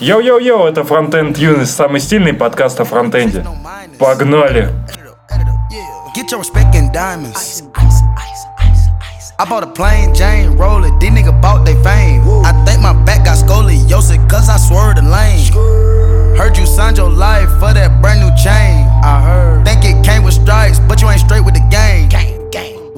Йоу-йоу-йоу, это Фронтенд Юность, самый стильный подкаст о фронтенде. Погнали! Get your respect in diamonds. I bought a plain Jane roller, these nigga bought they fame. I think my back got scoliosis, cause I swerved the lane. Heard you signed your life for that brand new chain. I heard. Think it came with stripes, but you ain't straight with the game.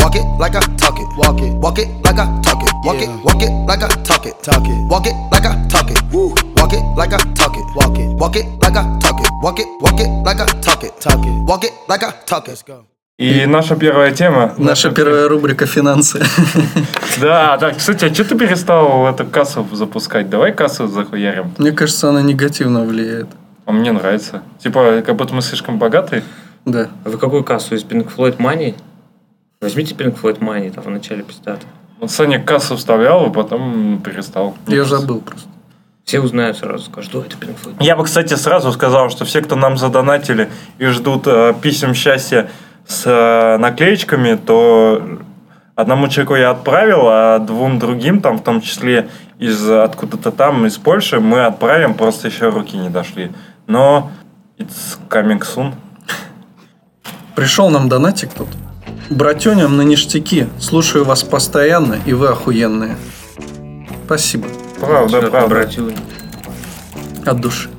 Walk it like I talk it. Walk it. Walk it like I talk it. Walk it. Walk it like I talk it. Talk it. Walk it like I talk it. Woo. Walk it like I talk it. Walk it. Walk it like I talk it. Walk it. Walk it like I talk it. Talk it. Walk it like I talk it. Let's go. И наша первая тема. Наша первая рубрика «Финансы». Да, да. Кстати, а что ты перестал эту кассу запускать? Давай кассу захуярим. Мне кажется, она негативно влияет. А мне нравится. Типа, как будто мы слишком богатые. Да. А вы какую кассу? Из Pink Floyd Money? Возьмите Pink Floyd Money, там в начале пиздата. Вот Саня кассу вставлял, а потом перестал. Я забыл просто. Все узнают сразу, скажут, что это Pink Floyd. Я бы, кстати, сразу сказал, что все, кто нам задонатили и ждут э, писем счастья с э, наклеечками, то одному человеку я отправил, а двум другим, там, в том числе из откуда-то там, из Польши, мы отправим, просто еще руки не дошли. Но it's coming soon. Пришел нам донатик тут. Братюням на ништяки. Слушаю вас постоянно, и вы охуенные. Спасибо. Правда, Всё, правда. братюнь. От души.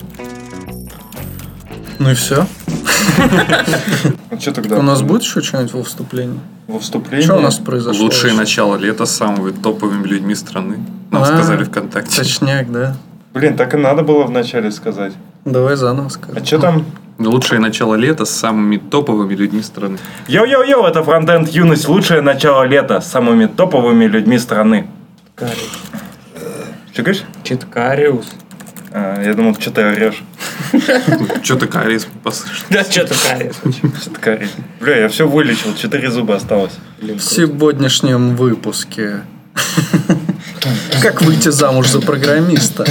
Ну и все. Ну, что тогда? У нас будет еще что-нибудь во вступлении? во вступлении? Что у нас произошло? Лучшее вообще? начало лета с самыми топовыми людьми страны. Нам А, сказали ВКонтакте. Точняк, да. Блин, так и надо было вначале сказать. Давай заново скажем. А что там? Лучшее начало лета с самыми топовыми людьми страны. Йоу-йоу-йоу, это Фронтенд Юность, лучшее начало лета с самыми топовыми людьми страны. Кариус. Что говоришь? Читкариус. А, я думал, что ты орешь. Че ты кариес послышал? Да, что-то Кариус. Что ты орешь? Бля, я все вылечил, четыре зуба осталось. В сегодняшнем выпуске. Как выйти замуж за программиста?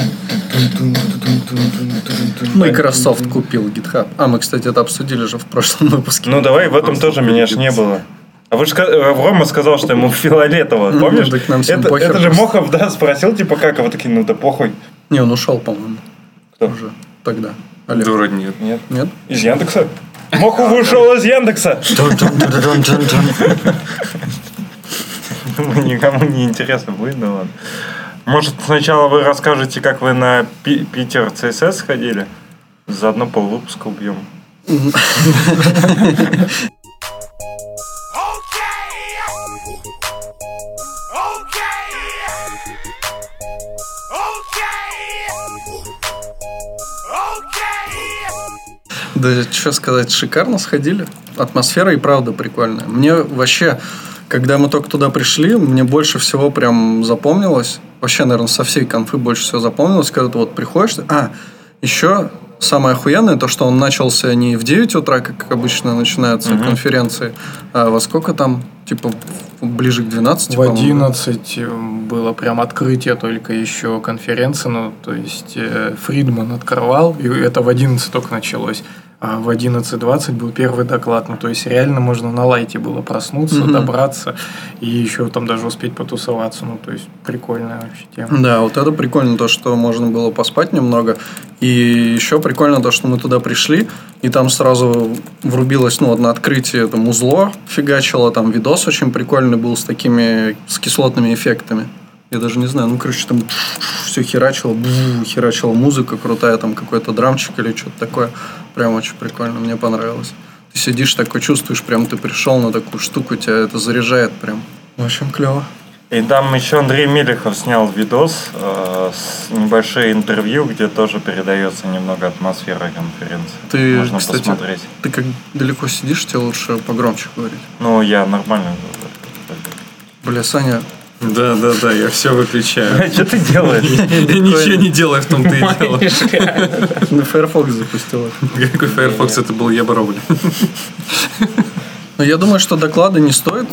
Microsoft купил GitHub. А, мы, кстати, это обсудили же в прошлом выпуске. Ну давай, в этом тоже меня ж не было. А вы же Рома сказал, что ему фиолетово, Ну, помнишь? нам это, похер это же. Мохов, да, спросил, типа, как, а вы такие, ну да похуй. Не, он ушел, по-моему, Кто? уже тогда. Олег. Да вроде нет. Нет. Нет? Из Яндекса? Мохов ушел из Яндекса! Думаю, никому не интересно будет, да ладно. Может, сначала вы расскажете, как вы на Пи- Питер ЦСС ходили? Заодно полвыпуска убьем. Да, что сказать, шикарно сходили. Атмосфера и правда прикольная. Мне вообще, когда мы только туда пришли, мне больше всего прям запомнилось, вообще, наверное, со всей конфы больше всего запомнилось, когда ты вот приходишь, а, еще самое охуенное, то, что он начался не в 9 утра, как обычно начинаются конференции, а во сколько там, типа, ближе к 12, В по-моему. 11 было прям открытие только еще конференции, ну, то есть э, Фридман открывал, и это в 11 только началось. А в 11.20 был первый доклад. Ну, то есть реально можно на лайте было проснуться, Мгм. добраться и еще там даже успеть потусоваться. Ну, то есть прикольная вообще тема. Да, вот это прикольно, то, что можно было поспать немного. И еще прикольно то, что мы туда пришли, и там сразу врубилось, ну, вот на открытии там узло фигачило, там видос очень прикольный был с такими, с кислотными эффектами. Я даже не знаю, ну, короче, там все херачило, бу, херачила музыка крутая, там какой-то драмчик или что-то такое. Прям очень прикольно, мне понравилось. Ты сидишь такой, чувствуешь, прям ты пришел на такую штуку, тебя это заряжает прям. В общем, клево. И там еще Андрей Мелехов снял видос э, с небольшое интервью, где тоже передается немного атмосфера конференции. Ты, Можно кстати, посмотреть. Ты как далеко сидишь, тебе лучше погромче говорить. Ну, я нормально говорю. Бля, Саня, Да, да, да, я все выключаю. Что ты делаешь? Я ничего не делаю в том-то и дело. на Firefox запустила. Какой Firefox это был, я Броули. Но я думаю, что доклады не стоит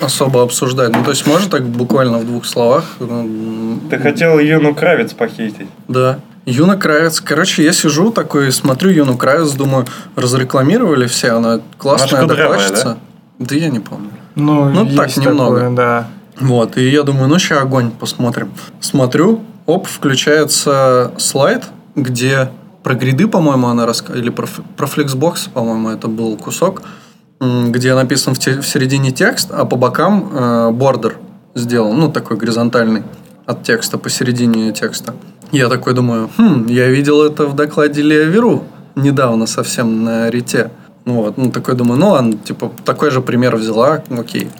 особо обсуждать. Ну, то есть, можно так буквально в двух словах. ну, Ты хотел Юну Кравец похитить. Да. Юна Кравец. Короче, я сижу такой, смотрю Юну Кравец, думаю, разрекламировали все, она классная докладчица. Да? я не помню. Ну, Ну, есть так, немного. такое, да. Вот, и я думаю, ну, сейчас огонь посмотрим. Смотрю, оп, включается слайд, где про гриды, по-моему, она рассказывала, или про, про Flexbox, по-моему, это был кусок, где написан в, те- в середине текст, а по бокам э, бордер сделан, ну, такой горизонтальный от текста, посередине текста. Я такой думаю, хм, я видел это в докладе Лео Веру недавно совсем на Рите. Ну вот, ну такой думаю, ну ладно, типа, такой же пример взяла, окей.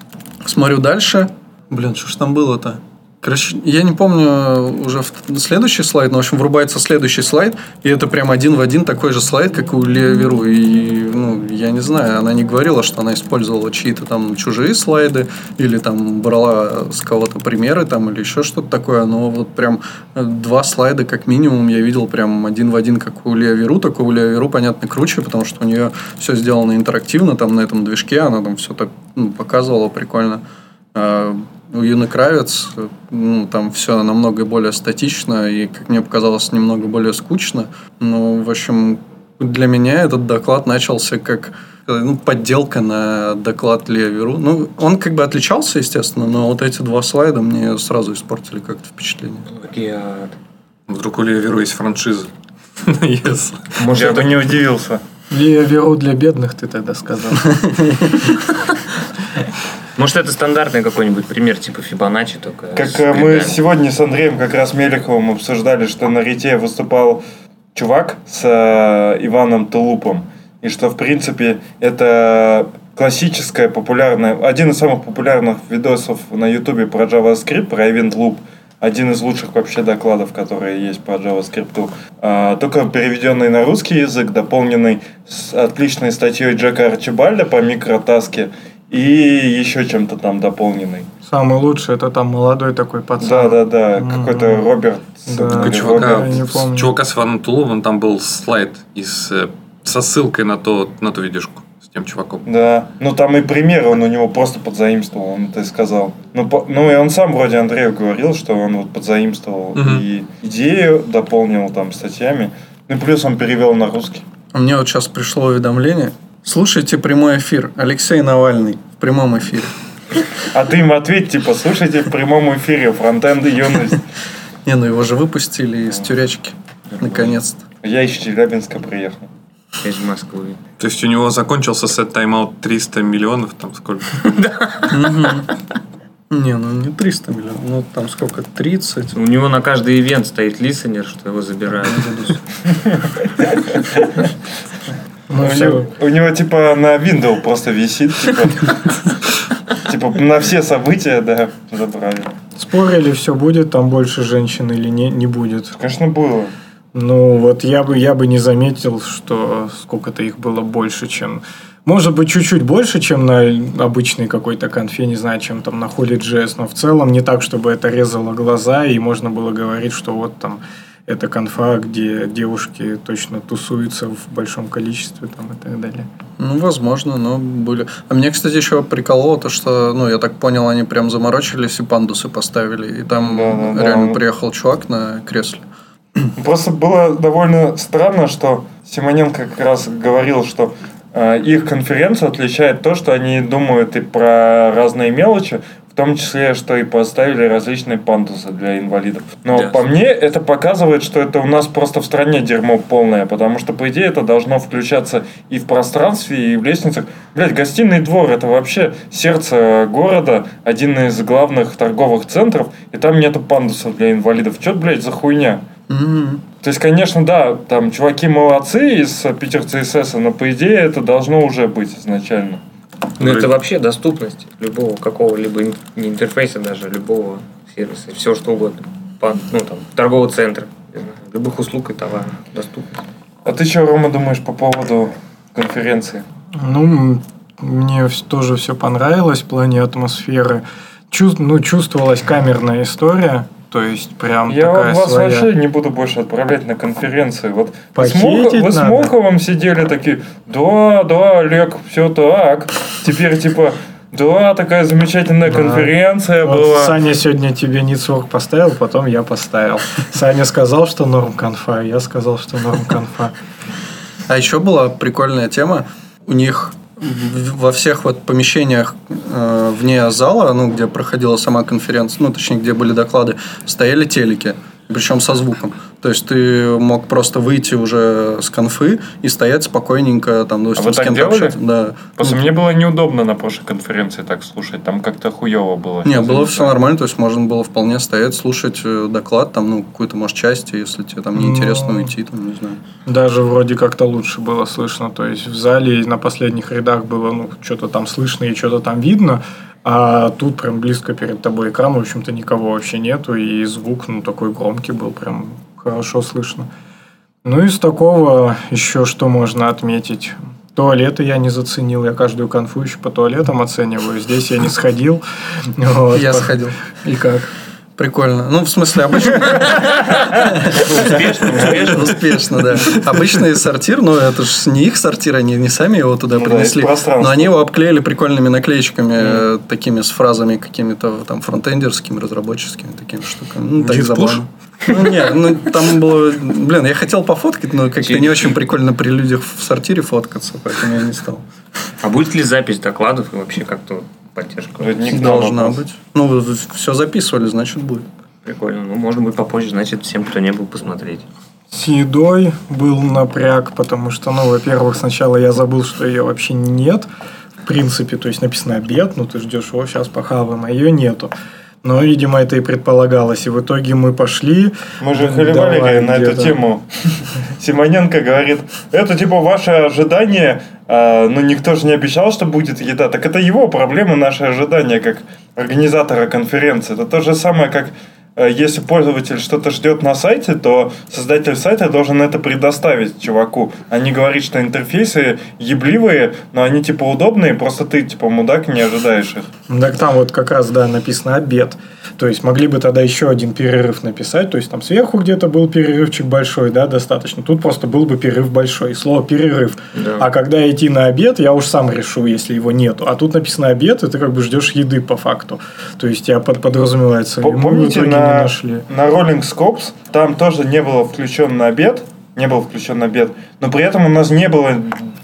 Смотрю дальше. Блин, что ж там было-то? Короче, я не помню уже в- следующий слайд, но, в общем, врубается следующий слайд, и это прям один в один такой же слайд, как у Лео Веру. И, ну, я не знаю, она не говорила, что она использовала чьи-то там чужие слайды, или там брала с кого-то примеры там, или еще что-то такое, но вот прям э, два слайда как минимум я видел прям один в один, как у Лео Веру, только у Лео Веру, понятно, круче, потому что у нее все сделано интерактивно, там на этом движке, она там все так ну, показывала прикольно. А у Юны Кравец, ну, там все намного более статично и, как мне показалось, немного более скучно. Ну, в общем, для меня этот доклад начался как э, ну, подделка на доклад Лео Веру. Ну, он как бы отличался, естественно, но вот эти два слайда мне сразу испортили как-то впечатление. Плагиат. Вдруг у Лео Веру есть франшиза. Yes. Может, Я это бы не удивился. Лео Веру для бедных, ты тогда сказал. Может, это стандартный какой-нибудь пример типа Фибоначчи, только Как э, мы сегодня с Андреем как раз Мелеховым обсуждали, что на Рите выступал чувак с э, Иваном Тулупом. И что, в принципе, это классическая, популярная, один из самых популярных видосов на Ютубе про JavaScript, про Event Loop. Один из лучших вообще докладов, которые есть по JavaScript. А, только переведенный на русский язык, дополненный с отличной статьей Джека Арчибальда по микротаске и еще чем-то там дополненный. Самый лучший это там молодой такой пацан. Да, да, да. Мгм. Какой-то Роберт. Да. Такой чувака, Роберт. я не помню. чувака с Иваном Туловым, там был слайд из, э, со ссылкой на, то, на ту видюшку с тем чуваком. Да. Ну там и пример он у него просто подзаимствовал, он это и сказал. Ну, по- ну и он сам вроде Андрею говорил, что он вот подзаимствовал Мгм. и идею дополнил там статьями. Ну и плюс он перевел на русский. Мне вот сейчас пришло уведомление. Слушайте прямой эфир. Алексей Навальный в прямом эфире. А ты им ответь, типа, слушайте в прямом эфире фронтенд и юность. Не, ну его же выпустили из тюрячки. Наконец-то. Я из Челябинска приехал. из Москвы. То есть у него закончился сет тайм-аут 300 миллионов, там сколько? Не, ну не 300 миллионов. Ну там сколько? 30. У него на каждый ивент стоит лисенер, что его забирают. Ну, у, него, у него, типа, на Windows просто висит, типа, типа, на все события, да, забрали. Спорили, все будет там больше женщин или не, не будет. Конечно, было. Ну, вот я бы, я бы не заметил, что сколько-то их было больше, чем... Может быть, чуть-чуть больше, чем на обычной какой-то конфе, не знаю, чем там на Holy.js, но в целом не так, чтобы это резало глаза, и можно было говорить, что вот там это конфа, где девушки точно тусуются в большом количестве там и так далее. Ну, возможно, но были. А мне, кстати, еще прикололо то, что, ну, я так понял, они прям заморочились и пандусы поставили. И там Да, да, да. реально приехал чувак на кресле. Просто было довольно странно, что Симоненко как раз говорил, что э, их конференцию отличает то, что они думают и про разные мелочи, том числе, что и поставили различные пандусы для инвалидов. Но Да. по мне это показывает, что это у нас просто в стране дерьмо полное, потому что, по идее, это должно включаться и в пространстве, и в лестницах. Блять, гостиный двор это вообще сердце города, один из главных торговых центров, и там нету пандусов для инвалидов. Че, блядь, за хуйня? М. То есть, конечно, да, там чуваки молодцы из Питер CSS, но по идее это должно уже быть изначально. Ну, это вообще доступность любого какого-либо не интерфейса даже, любого сервиса, все что угодно. По- ну, там, торговый центр, не знаю, любых услуг и товаров доступность. А ты что, Рома, думаешь по поводу конференции? Ну, мне тоже все понравилось в плане атмосферы. Чувс- ну, чувствовалась камерная история, то есть прям Я такая вас своя. вообще не буду больше отправлять на конференции. Вот вы с, Мох- вы с. Моховым сидели такие, да, да, Олег, все так. Теперь типа, да, такая замечательная Да. конференция Вот была. Саня сегодня тебе Нитсворк поставил, потом я поставил. Саня сказал, что норм конфа, я сказал, что норм конфа. А еще была прикольная тема. У них во всех вот помещениях э, вне зала, ну, где проходила сама конференция, ну, точнее, где были доклады, стояли телеки, причем со звуком. То есть ты мог просто выйти уже с конфы и стоять спокойненько, там, допустим, А вы с так кем-то делали? общаться. Да. Просто мне было неудобно на прошлой конференции так слушать. Там как-то хуево было. Не, было все нормально, то есть можно было вполне стоять, слушать э, доклад, там, ну, какую-то, может, часть, если тебе там неинтересно Ну. уйти, там, не знаю. Даже вроде как-то лучше было слышно. То есть в зале на последних рядах было, ну, что-то там слышно и что-то там видно. А тут прям близко перед тобой экран, в общем-то, никого вообще нету. И звук, ну, такой громкий был, прям хорошо слышно. Ну, из такого еще что можно отметить? Туалеты я не заценил, я каждую конфу еще по туалетам оцениваю. Здесь я не сходил. Я сходил. И как? Прикольно. Ну, в смысле, обычно... Успешно, успешно. Успешно, да. Обычный сортир, но это же не их сортир, они не сами его туда Ну принесли. но они его обклеили прикольными наклеечками, э, такими с фразами какими-то там фронтендерскими, разработческими такими штуками. Ну, так забавно. Ну, нет, ну, там было... Блин, я хотел пофоткать, но как-то не очень прикольно при людях в сортире фоткаться, поэтому я не стал. А будет ли запись докладов и вообще как-то поддержка? Нам Должна вопрос. быть. Ну, все записывали, значит, будет. Прикольно. Ну, может быть, попозже, значит, всем, кто не был, посмотреть. С едой был напряг, потому что, ну, во-первых, сначала я забыл, что ее вообще нет. В принципе, то есть написано обед, ну ты ждешь его, сейчас похаваем, а ее нету. Но, видимо, это и предполагалось. И в итоге мы пошли. Мы же холивали на эту тему. Симоненко говорит, это типа ваше ожидание, а, но никто же не обещал, что будет еда. Так это его проблема, наши ожидания, как организатора конференции. Это то же самое, как если пользователь что-то ждет на сайте, то создатель сайта должен это предоставить чуваку. А не говорить, что интерфейсы ебливые, но они типа удобные, просто ты типа мудак не ожидаешь их. Так там вот как раз, да, написано обед. То есть могли бы тогда еще один перерыв написать. То есть там сверху где-то был перерывчик большой, да, достаточно. Тут просто был бы перерыв большой. Слово перерыв. Да. А когда идти на обед, я уж сам решу, если его нету. А тут написано обед, и ты как бы ждешь еды по факту. То есть я под, подразумевается. Помните, итоге не на, нашли. на Rolling Scopes там тоже не было включен на обед, не был включен на обед, но при этом у нас не было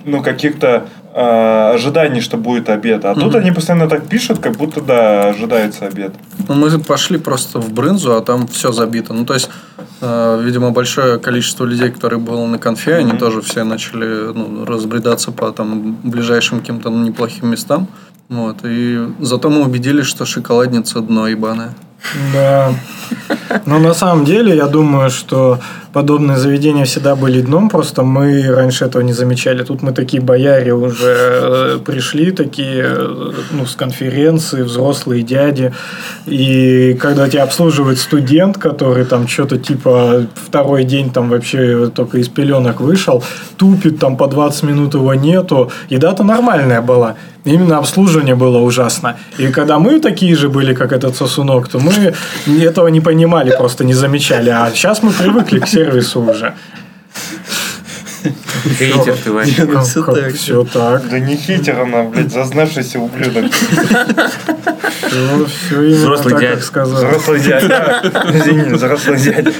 ну, каких-то э, ожиданий, что будет обед. А тут они постоянно так пишут, как будто, да, ожидается обед. Ну, мы пошли просто в брынзу, а там все забито. Ну, то есть, э, видимо, большое количество людей, которые было на конфе, они тоже все начали ну, разбредаться по там ближайшим каким-то неплохим местам. Вот. И зато мы убедились, что шоколадница дно ебаное. Да. Но на самом деле, я думаю, что подобные заведения всегда были дном, просто мы раньше этого не замечали. Тут мы такие бояре уже э, пришли, такие, э, ну, с конференции, взрослые дяди. И когда тебя обслуживает студент, который там что-то типа второй день там вообще только из пеленок вышел, тупит, там по 20 минут его нету. Еда-то нормальная была. Именно обслуживание было ужасно. И когда мы такие же были, как этот сосунок, то мы этого не понимали, просто не замечали. А сейчас мы привыкли к сервису уже. Хейтер ты вообще. Ну, так. Все так. Да не хитер она, блядь, зазнавшийся ублюдок. Все именно Взрослый так, дядя. как сказал. Взрослый дядя. Извини, взрослый дядя.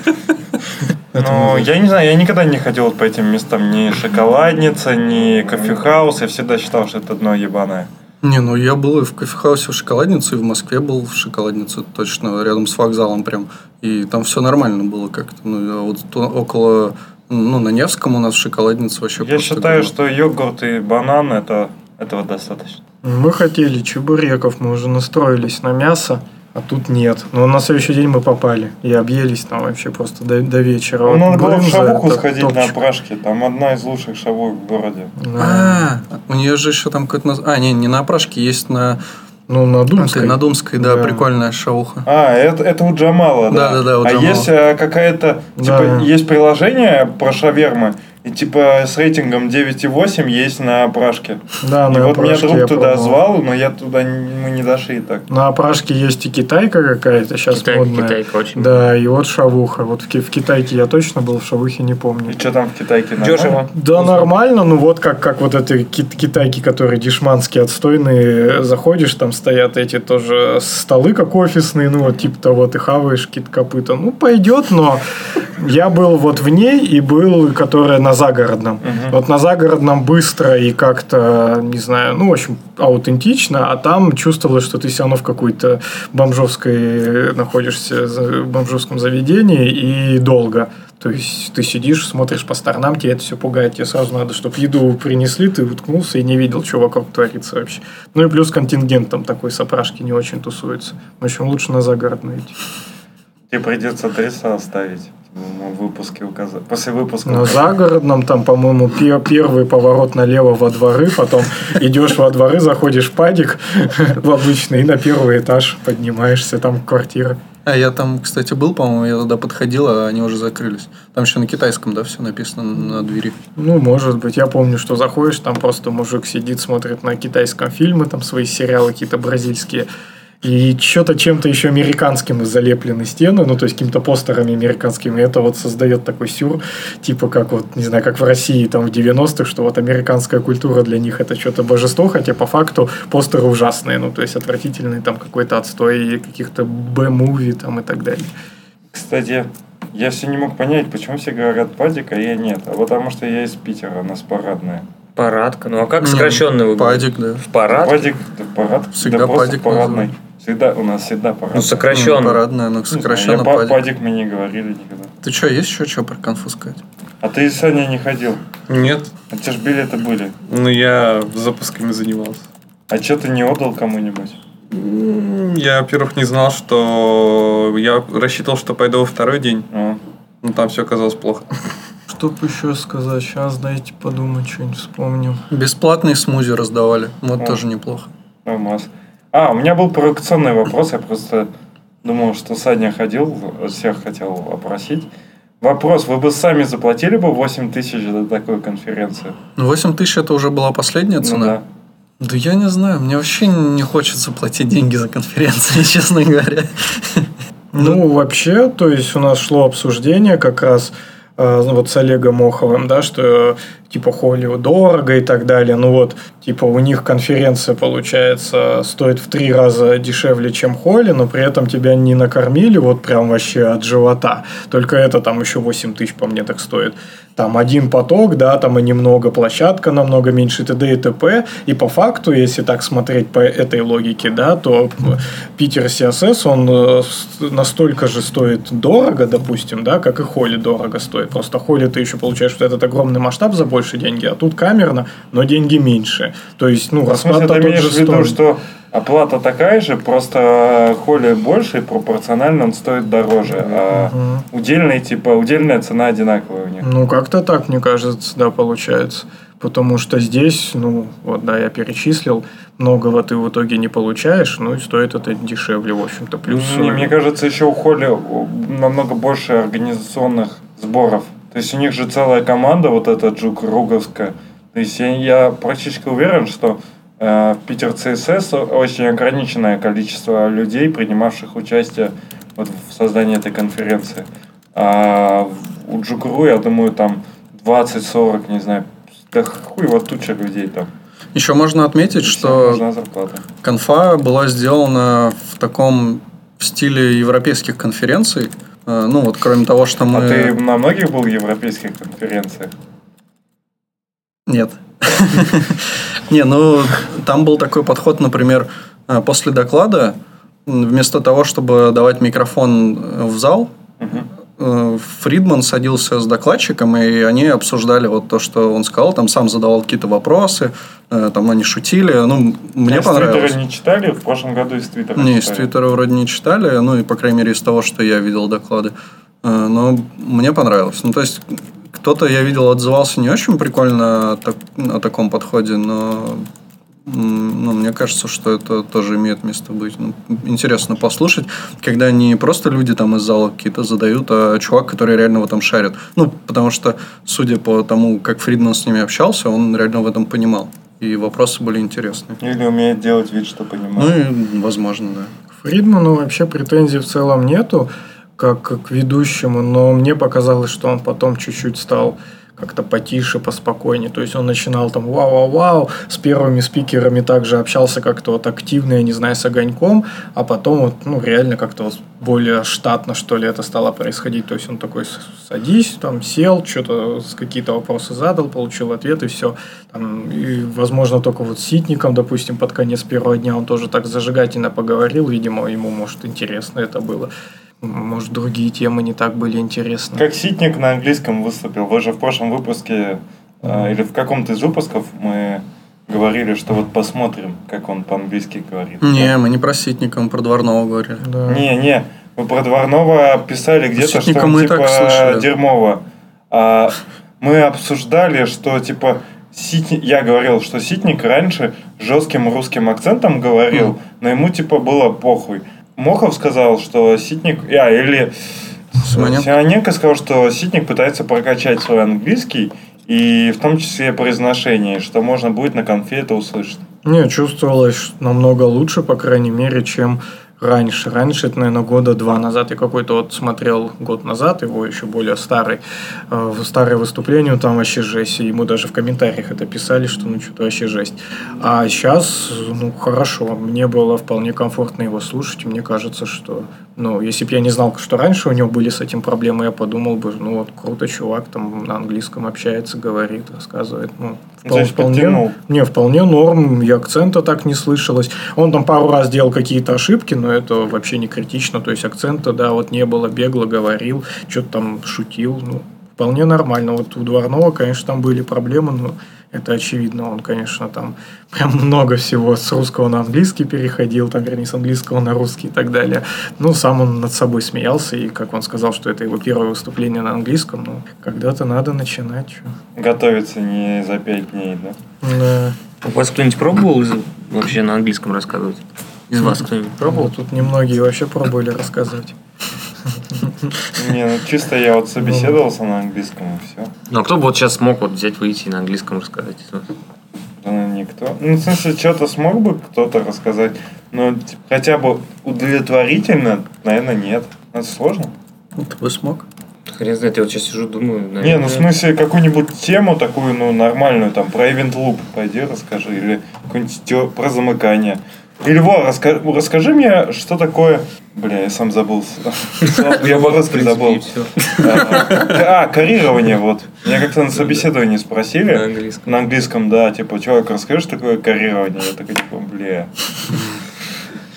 Ну, я не знаю, я никогда не ходил по этим местам. Ни шоколадница, ни кофехаус. Я всегда считал, что это дно ебаное. Не, ну я был и в кофехаусе в шоколаднице, и в Москве был в шоколаднице, точно, рядом с вокзалом прям. И там все нормально было как-то. Ну, вот то- около, ну, на Невском у нас шоколадница вообще Я считаю, говно. что йогурт и банан это этого достаточно. Мы хотели чебуреков, мы уже настроились на мясо, а тут нет. Но на следующий день мы попали и объелись там вообще просто до, до вечера. Ну, Вот надо было в шавуху сходить на топчик. опрашке. Там одна из лучших шавух в городе. Да. А, у нее же еще там какой-то... А, не, не на опрашке, есть на... Ну, на Думской. этой, на Думской, да, Да. прикольная шауха. А, это, это у Джамала, да? Да-да-да, у А Джамала. есть э, какая-то, типа, Да. есть приложение про шавермы, и типа с рейтингом 9,8 есть на опрашке. Да, и на вот меня друг туда пробовал. звал, но я туда не- мы не дошли так. На опрашке есть и китайка какая-то, сейчас Китай- модная. китайка очень Да, и вот шавуха. Вот в, в китайке я точно был, в шавухе не помню. И что там в Китайке? нормально? Дешево. Да, нормально, ну вот как, как вот эти кит- китайки, которые дешманские, отстойные, заходишь, там стоят эти тоже столы, как офисные, ну вот типа того, ты хаваешь кит копыта. Ну, пойдет, но я был вот в ней и был, которая на загородном. Вот на загородном быстро и как-то, не знаю, ну, в общем, аутентично, а там чувствовалось, что ты все равно в какой-то бомжовской находишься, в бомжовском заведении и долго. То То есть ты сидишь, смотришь по сторонам, тебя это все пугает, тебе сразу надо, чтобы еду принесли, ты уткнулся и не видел, что вокруг творится вообще. Ну и плюс контингент там такой сопрашки не очень тусуется. В общем, лучше на загородную идти. Тебе придется адреса оставить. Выпуске указать. После выпуска. На загородном там, по-моему, пе- первый поворот налево во дворы, потом идешь во дворы, заходишь в падик в обычный и на первый этаж поднимаешься, там квартира. А я там, кстати, был, по-моему, я туда подходил, а они уже закрылись. Там еще на китайском, да, все написано на двери. Ну, может быть. Я помню, что заходишь, там просто мужик сидит, смотрит на китайском фильмы, там свои сериалы какие-то бразильские. И что-то чем-то еще американским залеплены стены, ну, то есть какими-то постерами американскими. Это вот создает такой сюр, типа как вот, не знаю, как в России там в 90-х, что вот американская культура для них это что-то божество, хотя по факту постеры ужасные, ну, то есть отвратительный там какой-то отстой каких-то Б-муви там и так далее. Кстати, я все не мог понять, почему все говорят падик, а я нет. А потому что я из Питера, у нас парадная. Парадка. Ну а как Не, сокращенно вы говорите? Падик, да. В парад? Падик, да, парад, Всегда да падик парадный. называют. Всегда, у нас всегда парад. Ну Ну, сокращенно. парадная, но Не знаю, сокращенно я па- падик. падик мы не говорили никогда. Ты что, есть еще что про конфу сказать? А ты, Саня, не ходил. Нет. А те ж билеты были. Ну, я запусками занимался. А что ты не отдал кому-нибудь? Я, во-первых, не знал, что... Я рассчитывал, что пойду во второй день. А, Но там все оказалось плохо. Что бы еще сказать? Сейчас дайте подумать, что-нибудь вспомним. Бесплатные смузи раздавали. Вот О. тоже неплохо. нормас. А, у меня был провокационный вопрос. Я просто думал, что Саня ходил, всех хотел опросить. Вопрос, вы бы сами заплатили бы 8 тысяч за такую конференцию? Ну, 8 тысяч это уже была последняя Ну цена. да. Да я не знаю, мне вообще не хочется платить деньги за конференции, честно говоря. Ну, вообще, то есть у нас шло обсуждение как раз э, ну, вот с Олегом Моховым, да, что типа Холлио дорого и так далее. Ну вот, типа у них конференция, получается, стоит в три раза дешевле, чем Холли, но при этом тебя не накормили вот прям вообще от живота. Только это там еще 8 тысяч по мне так стоит. Там один поток, да, там и немного, площадка намного меньше, т.д. и т.п. И по факту, если так смотреть по этой логике, да, то Питер CSS, он э, настолько же стоит дорого, допустим, да, как и Холли дорого стоит. Просто Холли ты еще получаешь вот этот огромный масштаб за больше деньги, а тут камерно, но деньги меньше. То есть, ну, В смысле, расклад ты тот же в виду, стоит. что оплата такая же, просто холли больше, и пропорционально он стоит дороже. А удельный, типа, удельная цена одинаковая у них. Ну, как-то так, мне кажется, да, получается. Потому что здесь, ну, вот, да, я перечислил, многого ты в итоге не получаешь, ну, и стоит это дешевле, в общем-то. Плюс... Мне, мне кажется, еще у Холли о, намного больше организационных сборов. То есть у них же целая команда, вот эта Джук Руговская. То есть я, я практически уверен, что э, в Питер ЦСС очень ограниченное количество людей, принимавших участие вот в создании этой конференции. А у Джукру, я думаю, там 20-40, не знаю, да хуй вот туча людей там. Еще можно отметить, И что конфа была сделана в таком в стиле европейских конференций. Э, Ну вот, кроме того, что мы... А ты на многих был европейских конференциях? Нет. Не, ну там был такой подход, например, э, после доклада, вместо того, чтобы давать микрофон в зал, Фридман садился с докладчиком, и они обсуждали вот то, что он сказал, там сам задавал какие-то вопросы, э, там они шутили, ну, мне А из понравилось. Твиттера не читали? В прошлом году из Твиттера Не, из читали. Твиттера вроде не читали, ну и, по крайней мере, из того, что я видел доклады. Э, Но мне понравилось. Ну, то есть, кто-то, я видел, отзывался не очень прикольно о, так- о таком подходе, но ну, мне кажется, что это тоже имеет место быть. Ну, интересно послушать, когда не просто люди там из зала какие-то задают, а чувак, который реально в этом шарит. Ну, потому что, судя по тому, как Фридман с ними общался, он реально в этом понимал. И вопросы были интересные. Или умеет делать вид, что Ну, понимает. и, возможно, да. К Фридману вообще претензий в целом нету, как к ведущему, но мне показалось, что он потом чуть-чуть стал как-то потише, поспокойнее. То есть он начинал там вау-вау-вау, с первыми спикерами также общался как-то вот активно, я не знаю, с огоньком, а потом вот, ну, реально как-то вот более штатно, что ли, это стало происходить. То есть он такой, «С- садись, там, сел, что-то какие-то вопросы задал, получил ответ, и все. Там, и, возможно, только вот с Ситником, допустим, под конец первого дня он тоже так зажигательно поговорил, видимо, ему, может, интересно это было. Может, другие темы не так были интересны. Как Ситник на английском выступил. Вы же в прошлом выпуске, э, или в каком-то из выпусков мы говорили, что вот посмотрим, как он по-английски говорит. Не, мы не про Ситника, мы про Дворного говорили. Да. Не, не, мы про Дворного писали где-то, что он мы и типа так слышали. дерьмово. А мы обсуждали, что типа Ситни- я говорил, что Ситник раньше жестким русским акцентом говорил, но ему типа было похуй. Мохов сказал, что Ситник... А, или Симоненко? Симоненко сказал, что Ситник пытается прокачать свой английский, и в том числе произношение, что можно будет на конфе это услышать. Не, чувствовалось намного лучше, по крайней мере, чем раньше. Раньше, это, наверное, года два назад. Я какой-то вот смотрел год назад, его еще более старый, э, в старое выступление, там вообще жесть. И ему даже в комментариях это писали, что ну что-то вообще жесть. А сейчас, ну, хорошо. Мне было вполне комфортно его слушать. Мне кажется, что, ну, если бы я не знал, что раньше у него были с этим проблемы, я подумал бы, ну, вот круто, чувак там на английском общается, говорит, рассказывает. Ну, то есть подтянул. не, вполне норм, и акцента так не слышалось. Он там пару раз делал какие-то ошибки, но это вообще не критично. То есть акцента, да, вот не было, бегло говорил, что-то там шутил. Ну, вполне нормально. Вот у Дворного, конечно, там были проблемы, но это очевидно. Он, конечно, там прям много всего с русского на английский переходил, там, вернее, с английского на русский и так далее. Ну, сам он над собой смеялся, и как он сказал, что это его первое выступление на английском, ну, когда-то надо начинать. чё. Готовиться не за пять дней, да? Да. У вас кто-нибудь пробовал вообще на английском рассказывать? Из вас кто-нибудь Пробовал? пробовал? Тут немногие вообще пробовали рассказывать. Не, ну чисто я вот собеседовался на английском и все. Ну, а кто бы вот сейчас смог вот взять, выйти и на английском рассказать? Да ну, никто. Ну, в смысле, что-то смог бы кто-то рассказать, но типа, хотя бы удовлетворительно, наверное, нет. Это сложно. Ну, Ты бы смог? Хрен знает, я вот сейчас сижу, думаю, Не, наверное, ну в смысле, какую-нибудь тему такую, ну, нормальную, там, про Event Loop пойди расскажи, или какую-нибудь про замыкание. Или, во, раска- расскажи мне, что такое... Бля, я сам забыл. Я по-русски забыл. всё. А, карирование, вот. Меня как-то на собеседовании На спросили. английском. На английском, да, типа, человек, расскажи, что такое карирование? Я такой, типа, бля.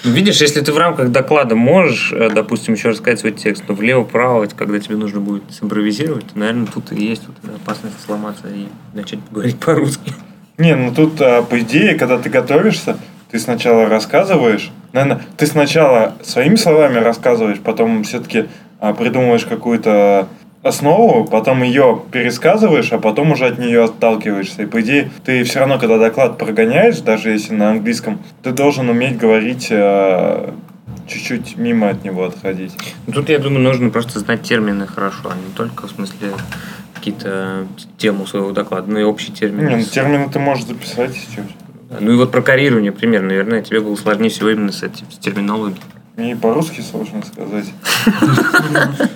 Ну, Видишь, если ты в рамках доклада можешь, э, допустим, еще рассказать свой текст, но влево-право, когда тебе нужно будет симпровизировать, то, наверное, тут и есть вот опасность сломаться и начать говорить по-русски. Не, ну тут, а, по идее, когда ты готовишься, ты сначала рассказываешь, наверное, ты сначала своими словами рассказываешь, потом все-таки придумываешь какую-то основу, потом ее пересказываешь, а потом уже от нее отталкиваешься. И по идее, ты все равно, когда доклад прогоняешь, даже если на английском, ты должен уметь говорить а, чуть-чуть мимо от него отходить. Ну, Тут, я думаю, нужно просто знать термины хорошо, а не только, в смысле, какие-то тему своего доклада, но и общие термины. Не, ну, термины ты можешь записать сейчас. Ну и вот про карирование, пример, наверное, тебе было сложнее всего именно с, этим, с терминологией. Мне и по-русски сложно сказать.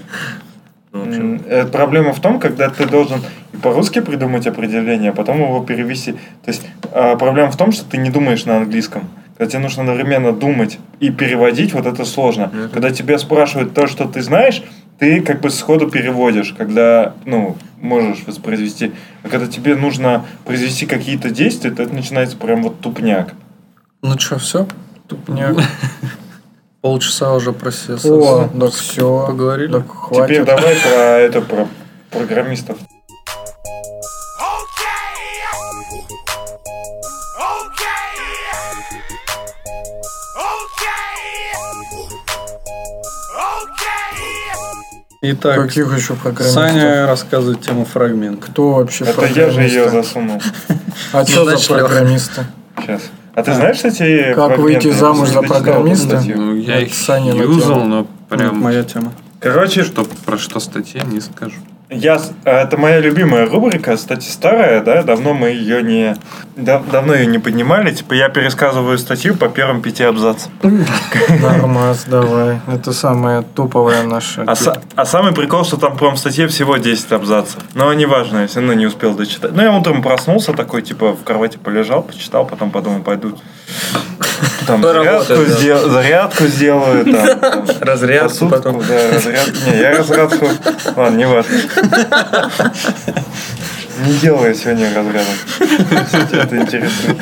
Ну, э, Проблема в том, когда ты должен и по-русски придумать определение, а потом его перевести. То есть а, проблема в том, что ты не думаешь на английском. Когда тебе нужно одновременно думать и переводить, вот это сложно. Мгм. Когда тебя спрашивают то, что ты знаешь, ты как бы сходу переводишь, когда, ну, можешь воспроизвести. А когда тебе нужно произвести какие-то действия, то это начинается прям вот тупняк. Ну что, все? Тупняк. Полчаса уже про CSS. О, так все. Поговорили? Так Теперь хватит. давай про это, про программистов. Итак, Каких еще программистов? Саня рассказывает тему фрагмент. Кто вообще Это я же ее засунул. А что за программисты? Сейчас. А ты знаешь, кстати, Как выйти замуж за программиста? Ну, я их Саня юзал, но прям моя тема. Короче, что, про что статья, не скажу. Я, с- это моя любимая рубрика, кстати, старая, да, давно мы ее не, да- давно ее не поднимали, типа я пересказываю статью по первым пяти абзацам. Нормас, давай. Это самая топовая наша. А, са- а самый прикол, что там, по-моему, в статье всего 10 абзацев. Но неважно, я все равно не успел дочитать. Ну, я утром проснулся такой, типа, в кровати полежал, почитал, потом подумал, пойду там зарядку, Поработать, да. сдел- зарядку сделаю, там, там, Разрядку посудку, потом. да, разрядку. Не, я разрядку... Ладно, не важно. Не делаю сегодня разрядок. Кстати, это интересно.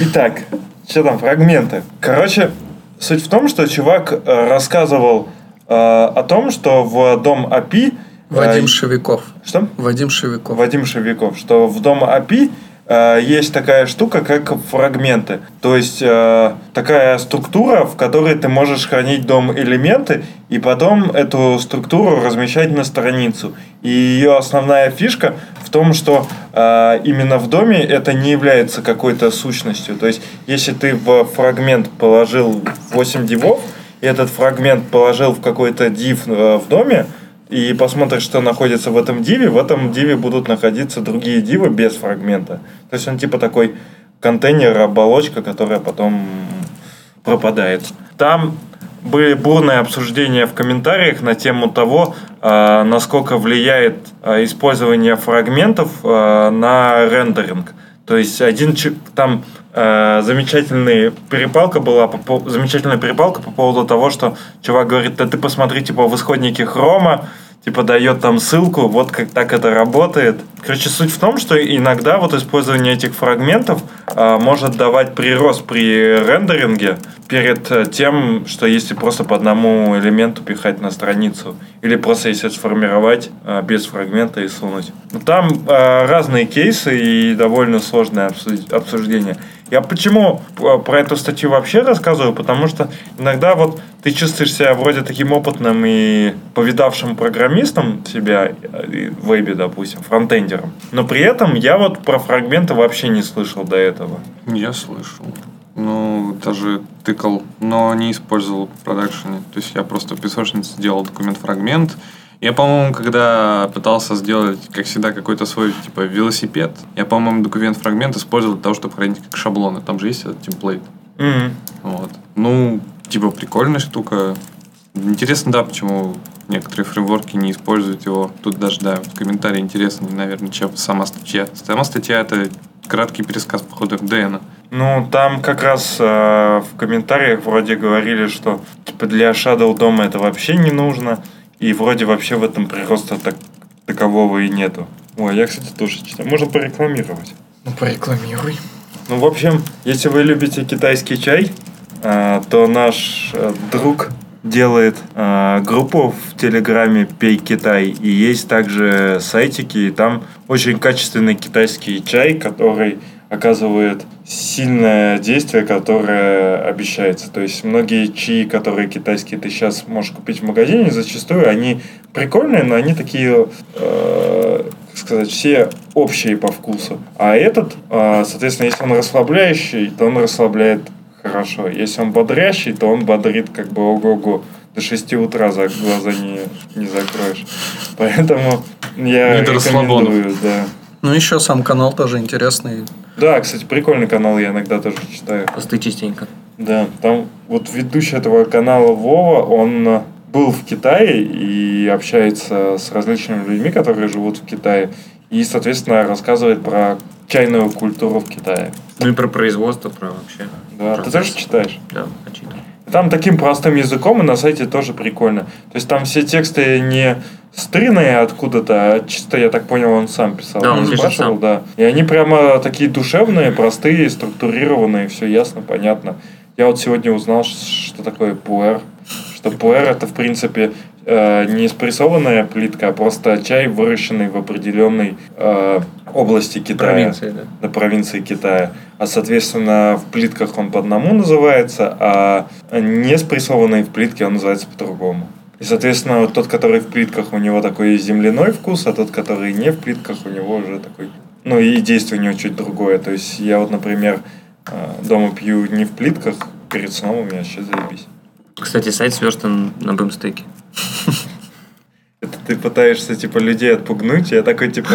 Итак, что там, фрагменты. Короче, суть в том, что чувак э, рассказывал э, о том, что в дом API... э, Вадим Шевиков. Что? Вадим Шевиков. Вадим Шевиков, что в дом API э, есть такая штука, как фрагменты. То есть э, такая структура, в которой ты можешь хранить дом элементы, и потом эту структуру размещать на страницу. И ее основная фишка в том, что э, именно в доме это не является какой-то сущностью. То есть, если ты в фрагмент положил 8 дивов, и этот фрагмент положил в какой-то див э, в доме, и посмотришь, что находится в этом диве, в этом диве будут находиться другие дивы без фрагмента. То есть он типа такой контейнер, оболочка, которая потом пропадает. Там были бурные обсуждения в комментариях на тему того, э, насколько влияет э, использование фрагментов э, на рендеринг. То есть один там э, замечательная перепалка была, по- замечательная перепалка по поводу того, что чувак говорит, да ты посмотри, типа, в исходнике хрома, типа дает там ссылку, вот как так это работает. Короче, суть в том, что иногда вот использование этих фрагментов а, может давать прирост при рендеринге перед э, тем, что если просто по одному элементу пихать на страницу. Или просто если сформировать а, без фрагмента и сунуть. Но там а, разные кейсы и довольно сложное обсуждение. Я почему э, про эту статью вообще рассказываю? Потому что иногда вот ты чувствуешь себя вроде таким опытным и повидавшим программистом себя э, в вебе, допустим, фронтендером. Но при этом я вот про фрагменты вообще не слышал до этого. Я слышал. Ну, даже тыкал, но не использовал в продакшене. То есть я просто в песочнице делал документ-фрагмент. Я, по-моему, когда пытался сделать, как всегда, какой-то свой, типа, велосипед, я, по-моему, документ-фрагмент использовал для того, чтобы хранить как шаблоны. Там же есть этот темплейт. Мгм. Вот. Ну, типа, прикольная штука. Интересно, да, почему некоторые фреймворки не используют его. Тут даже, да, в комментарии интересно, наверное, чем сама статья. Сама статья — это краткий пересказ, походу, МДНа. Ну, там как раз э, в комментариях вроде говорили, что типа для Shadow дома это вообще не нужно. И вроде вообще в этом прироста так, такового и нету. Ой, я, кстати, тоже читаю. Можно порекламировать. Ну, порекламируй. Ну, в общем, если вы любите китайский чай, э, то наш э, друг делает э, группу в Телеграме «Пей Китай». И есть также сайтики, и там очень качественный китайский чай, который оказывает сильное действие, которое обещается. То есть многие чаи, которые китайские ты сейчас можешь купить в магазине, зачастую они прикольные, но они такие, э, как сказать, все общие по вкусу. А этот, э, соответственно, если он расслабляющий, то он расслабляет хорошо. Если он бодрящий, то он бодрит как бы ого-го. До 6 утра за глаза не, не закроешь. Поэтому я рекомендую, да. Ну, еще сам канал тоже интересный. Да, кстати, прикольный канал, я иногда тоже читаю. Посты частенько. Да, там вот ведущий этого канала Вова, он э, был в Китае и общается с различными людьми, которые живут в Китае. И, соответственно, рассказывает про чайную культуру в Китае. Ну и про производство, про вообще. Да, ты процесс. тоже читаешь? Да, почитаю. Там таким простым языком и на сайте тоже прикольно. То есть там все тексты не стринные откуда-то, а чисто, я так понял, он сам писал. Да, он пишет спрашивал, сам. да. И они прямо такие душевные, простые, структурированные, все ясно, понятно. Я вот сегодня узнал, что такое пуэр. Что пуэр это, в принципе, э, не спрессованная плитка, а просто чай, выращенный в определенной э, области Китая Провинции, да. на провинции Китая. А, соответственно, в плитках он по одному называется, а не спрессованный в плитке он называется по-другому. И, соответственно, вот тот, который в плитках, у него такой земляной вкус, а тот, который не в плитках, у него уже такой... Ну, и действие у него чуть другое. То есть, я вот, например, э, дома пью не в плитках, перед сном у меня вообще заебись. Кстати, сайт сверстан на бэмстеке. Это ты пытаешься, типа, людей отпугнуть, я такой, типа,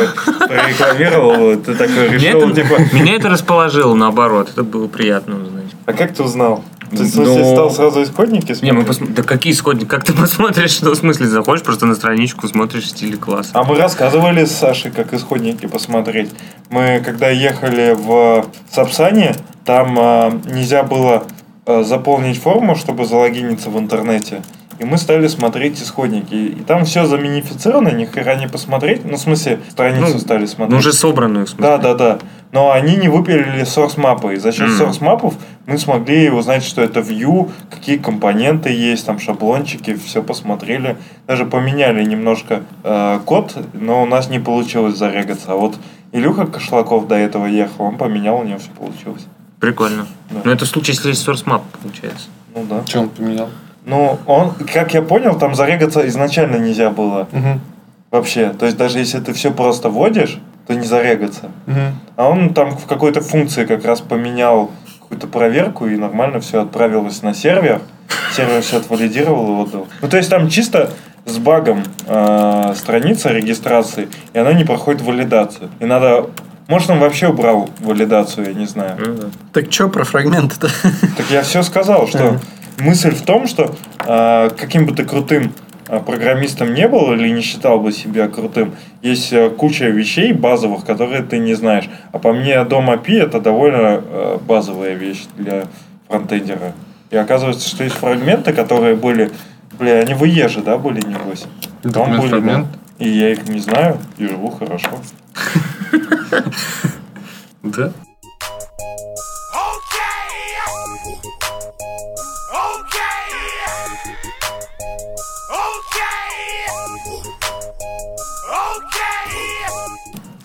прорекламировал, ты такой Меня решил, это, типа... меня это расположило, наоборот. Это было приятно узнать. А как ты узнал? Ты, в смысле, Ну, стал сразу исходники Не, мы смотреть? посм- Да какие исходники? Как ты посмотришь? Ну, в смысле, заходишь просто на страничку, смотришь стили класса. А мы рассказывали с Сашей, как исходники посмотреть. Мы, когда ехали в Сапсане, там а, нельзя было а, заполнить форму, чтобы залогиниться в интернете. И мы стали смотреть исходники. И там все заминифицировано, ни хера не посмотреть. Ну, в смысле, страницу Ну, стали смотреть. Ну, уже собранную, в смысле. Да, да, да. Но они не выпилили source мапы. И за счет Мгм. source мапов мы смогли узнать, что это Vue, какие компоненты есть, там шаблончики, все посмотрели. Даже поменяли немножко э, код, но у нас не получилось зарегаться. А вот Илюха Кошлаков до этого ехал, он поменял, у него все получилось. Прикольно. Да. Но это случай, если есть source map, получается. Ну да. Что он поменял? Ну, он, как я понял, там зарегаться изначально нельзя было Угу. вообще. То есть даже если ты все просто вводишь, то не зарегаться. Угу. А он там в какой-то функции как раз поменял какую-то проверку и нормально все отправилось на сервер. Сервер все отвалидировал и отдал. Ну, то есть там чисто с багом э, страница регистрации, и она не проходит валидацию. И надо... Может, он вообще убрал валидацию, я не знаю. Да. Так что про фрагменты-то? Так я все сказал, что мысль в том, что э, каким бы ты крутым программистом не был или не считал бы себя крутым, есть э, куча вещей базовых, которые ты не знаешь. А по мне, дом API это довольно э, базовая вещь для фронтендера. И оказывается, что есть фрагменты, которые были, бля, они в Еже, да, были, небось? Там были, фрагмент? да. И я их не знаю, и живу хорошо. Да.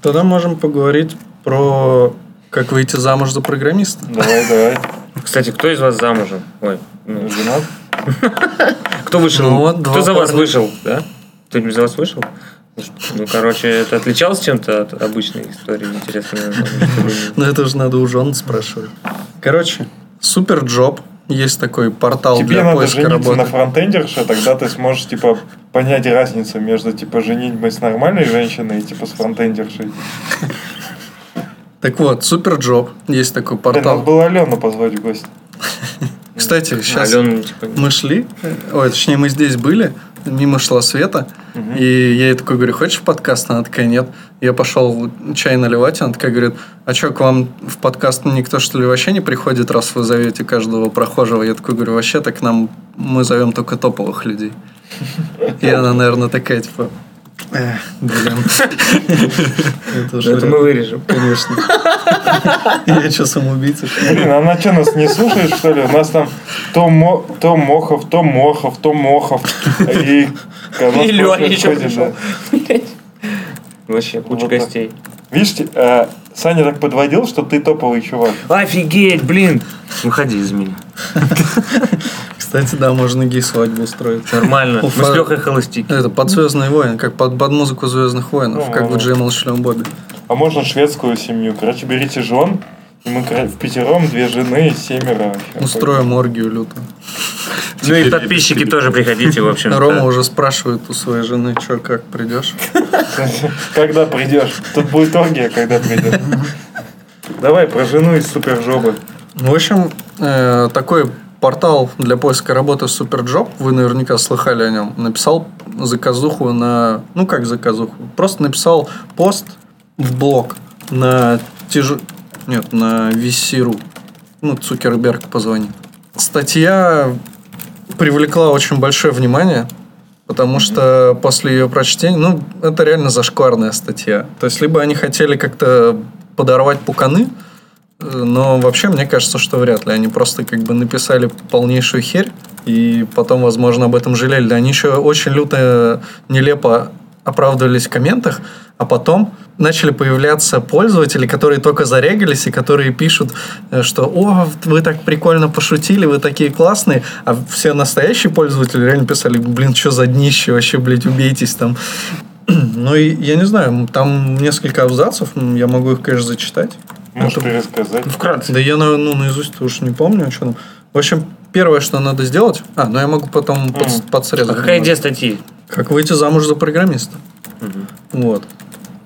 Тогда можем поговорить про как выйти замуж за программиста. Давай, давай. Кстати, кто из вас замужем? Ой, ну, Женат? кто вышел? Ну вот, кто за вас парня. вышел, да? Кто-нибудь за вас вышел? Ну, короче, это отличалось чем-то от обычной истории? Интересно, Но это же надо у жен спрашивать. Короче, Суперджоп. Есть такой портал Тебе для надо поиска жениться работы. на фронтендерше, тогда ты сможешь, типа, понять разницу между, типа, женитьбой с нормальной женщиной и, типа, с фронтендершей. Так вот, Суперджоп. Есть такой Блин, надо портал. было Алену позвать в гости. Кстати, сейчас Алена, типа, мы шли, ой, точнее, мы здесь были, мимо шла Света, и я ей такой говорю, хочешь в подкаст? Она такая, нет. Я пошел чай наливать, она такая говорит, а что, к вам в подкаст никто, что ли, вообще не приходит, раз вы зовете каждого прохожего? Я такой говорю, вообще так нам, мы зовем только топовых людей. И она, наверное, такая, типа, «Эх, блин. Это уже это мы вырежем. Конечно. Я что, самоубийца? Блин, она что, нас не слушает, что ли? У нас там то, Мо- то Мохов, то Мохов, то Мохов. И, И Леня еще пришел. да. Вообще, куча Вот так. гостей. Видишь, ти- э, Саня так подводил, что ты топовый чувак. Офигеть, блин! Выходи из меня. Кстати, да, можно гей-свадьбу устроить. Нормально. Мы Уфа. с Лехой холостяки. Это под Звездные войны, как под, под музыку Звездных воинов, Ну, как в ну. Джей Молчаливом Бобби. А можно шведскую семью. Короче, берите жен, мы в пятером, две жены и семеро. Устроим оргию лютую. Ну и подписчики тоже приходите, в общем. Рома уже спрашивает у своей жены, что, как придешь? Когда придешь? Тут будет оргия, когда придешь. Давай про жену из супержобы. В общем, э, такой портал для поиска работы Суперджоп, вы наверняка слыхали о нем, написал заказуху на... Ну, как заказуху? Просто написал пост в блог на тяж... Нет, на VC.ru. Ну, Цукерберг позвонит. Статья привлекла очень большое внимание, потому что после ее прочтения, ну, это реально зашкварная статья. То есть, либо они хотели как-то подорвать пуканы, э, но вообще мне кажется, что вряд ли. Они просто как бы написали полнейшую херь, и потом, возможно, об этом жалели. Да, они еще очень люто, нелепо оправдывались в комментах, а потом начали появляться пользователи, которые только зарегались и которые пишут, э, что «О, вы так прикольно пошутили, вы такие классные», а все настоящие пользователи реально писали «Блин, что за днище вообще, блядь, убейтесь там». Ну, и я не знаю, там несколько абзацев, я могу их, конечно, зачитать. Можешь Это- пересказать. Вкратце. Да я, на- ну, наизусть уж не помню, что там. В общем, первое, что надо сделать... А, ну я могу потом под- Мгм. подсрезать. А какая идея статьи? Как выйти замуж за программиста. Вот.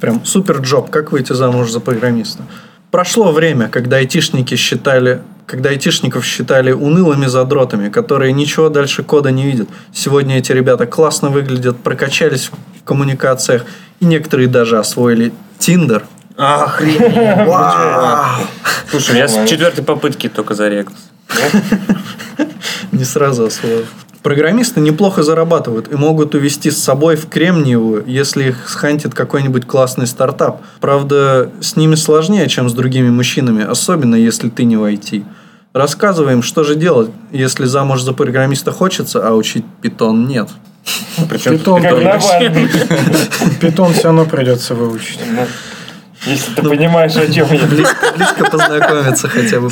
Прям супер джоб, как выйти замуж за программиста. Прошло время, когда айтишники считали, когда айтишников считали унылыми задротами, которые ничего дальше кода не видят. Сегодня эти ребята классно выглядят, прокачались в коммуникациях, и некоторые даже освоили Тиндер. Охренеть. Вау! Слушай, я с четвертой попытки только зарегался. Не сразу освоил. Программисты неплохо зарабатывают и могут увести с собой в Кремниевую, если их схантит какой-нибудь классный стартап. Правда, с ними сложнее, чем с другими мужчинами, особенно если ты не в IT. Рассказываем, что же делать, если замуж за программиста хочется, а учить питон нет. Причем Питон, питон все равно придется выучить. Если ты понимаешь, о чем я. Близко, близко познакомиться хотя бы.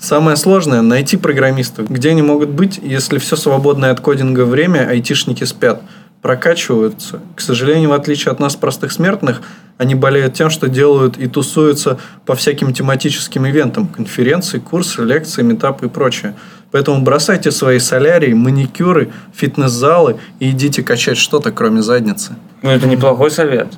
Самое сложное – найти программистов. Где они могут быть, если все свободное от кодинга время, айтишники спят, прокачиваются. К сожалению, в отличие от нас, простых смертных, они болеют тем, что делают и тусуются по всяким тематическим ивентам, конференции, курсы, лекции, метапы и прочее. Поэтому бросайте свои солярии, маникюры, фитнес-залы и идите качать что-то, кроме задницы. Ну, это неплохой совет.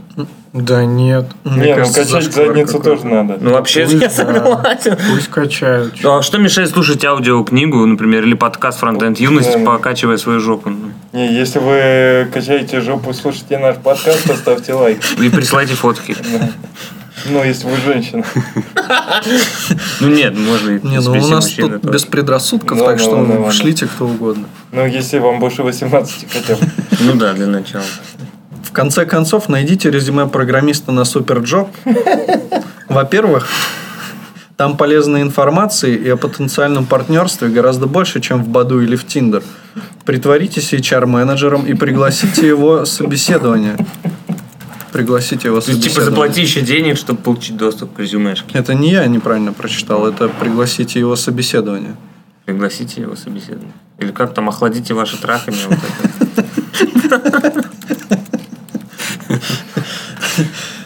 Да нет. Мне Не, ну кажется, качать задницу какой-то. тоже надо. Ну, вообще, Пусть, я да. согласен. Пусть качают. Ну, а что мешает слушать аудиокнигу, например, или подкаст «Фронтенд юность», Да. покачивая свою жопу? Ну, Не, если вы качаете жопу, слушайте наш подкаст, поставьте лайк. И присылайте фотки. Ну, если вы женщина. Ну, нет, можно и Не, ну у нас тут без предрассудков, Ладно, так что шлите кто угодно. Ну, если вам больше 18 хотя бы. Ну да, для начала. В конце концов, найдите резюме программиста на Суперджоп. Во-первых, там полезной информации и о потенциальном партнерстве гораздо больше, чем в Баду или в Тиндер. Притворитесь HR-менеджером и пригласите его собеседование. Пригласите его То есть, типа, заплати еще денег, чтобы получить доступ к резюмешке. Это не я неправильно прочитал, это пригласите его собеседование. Пригласите его собеседование. Или как там, охладите вот это.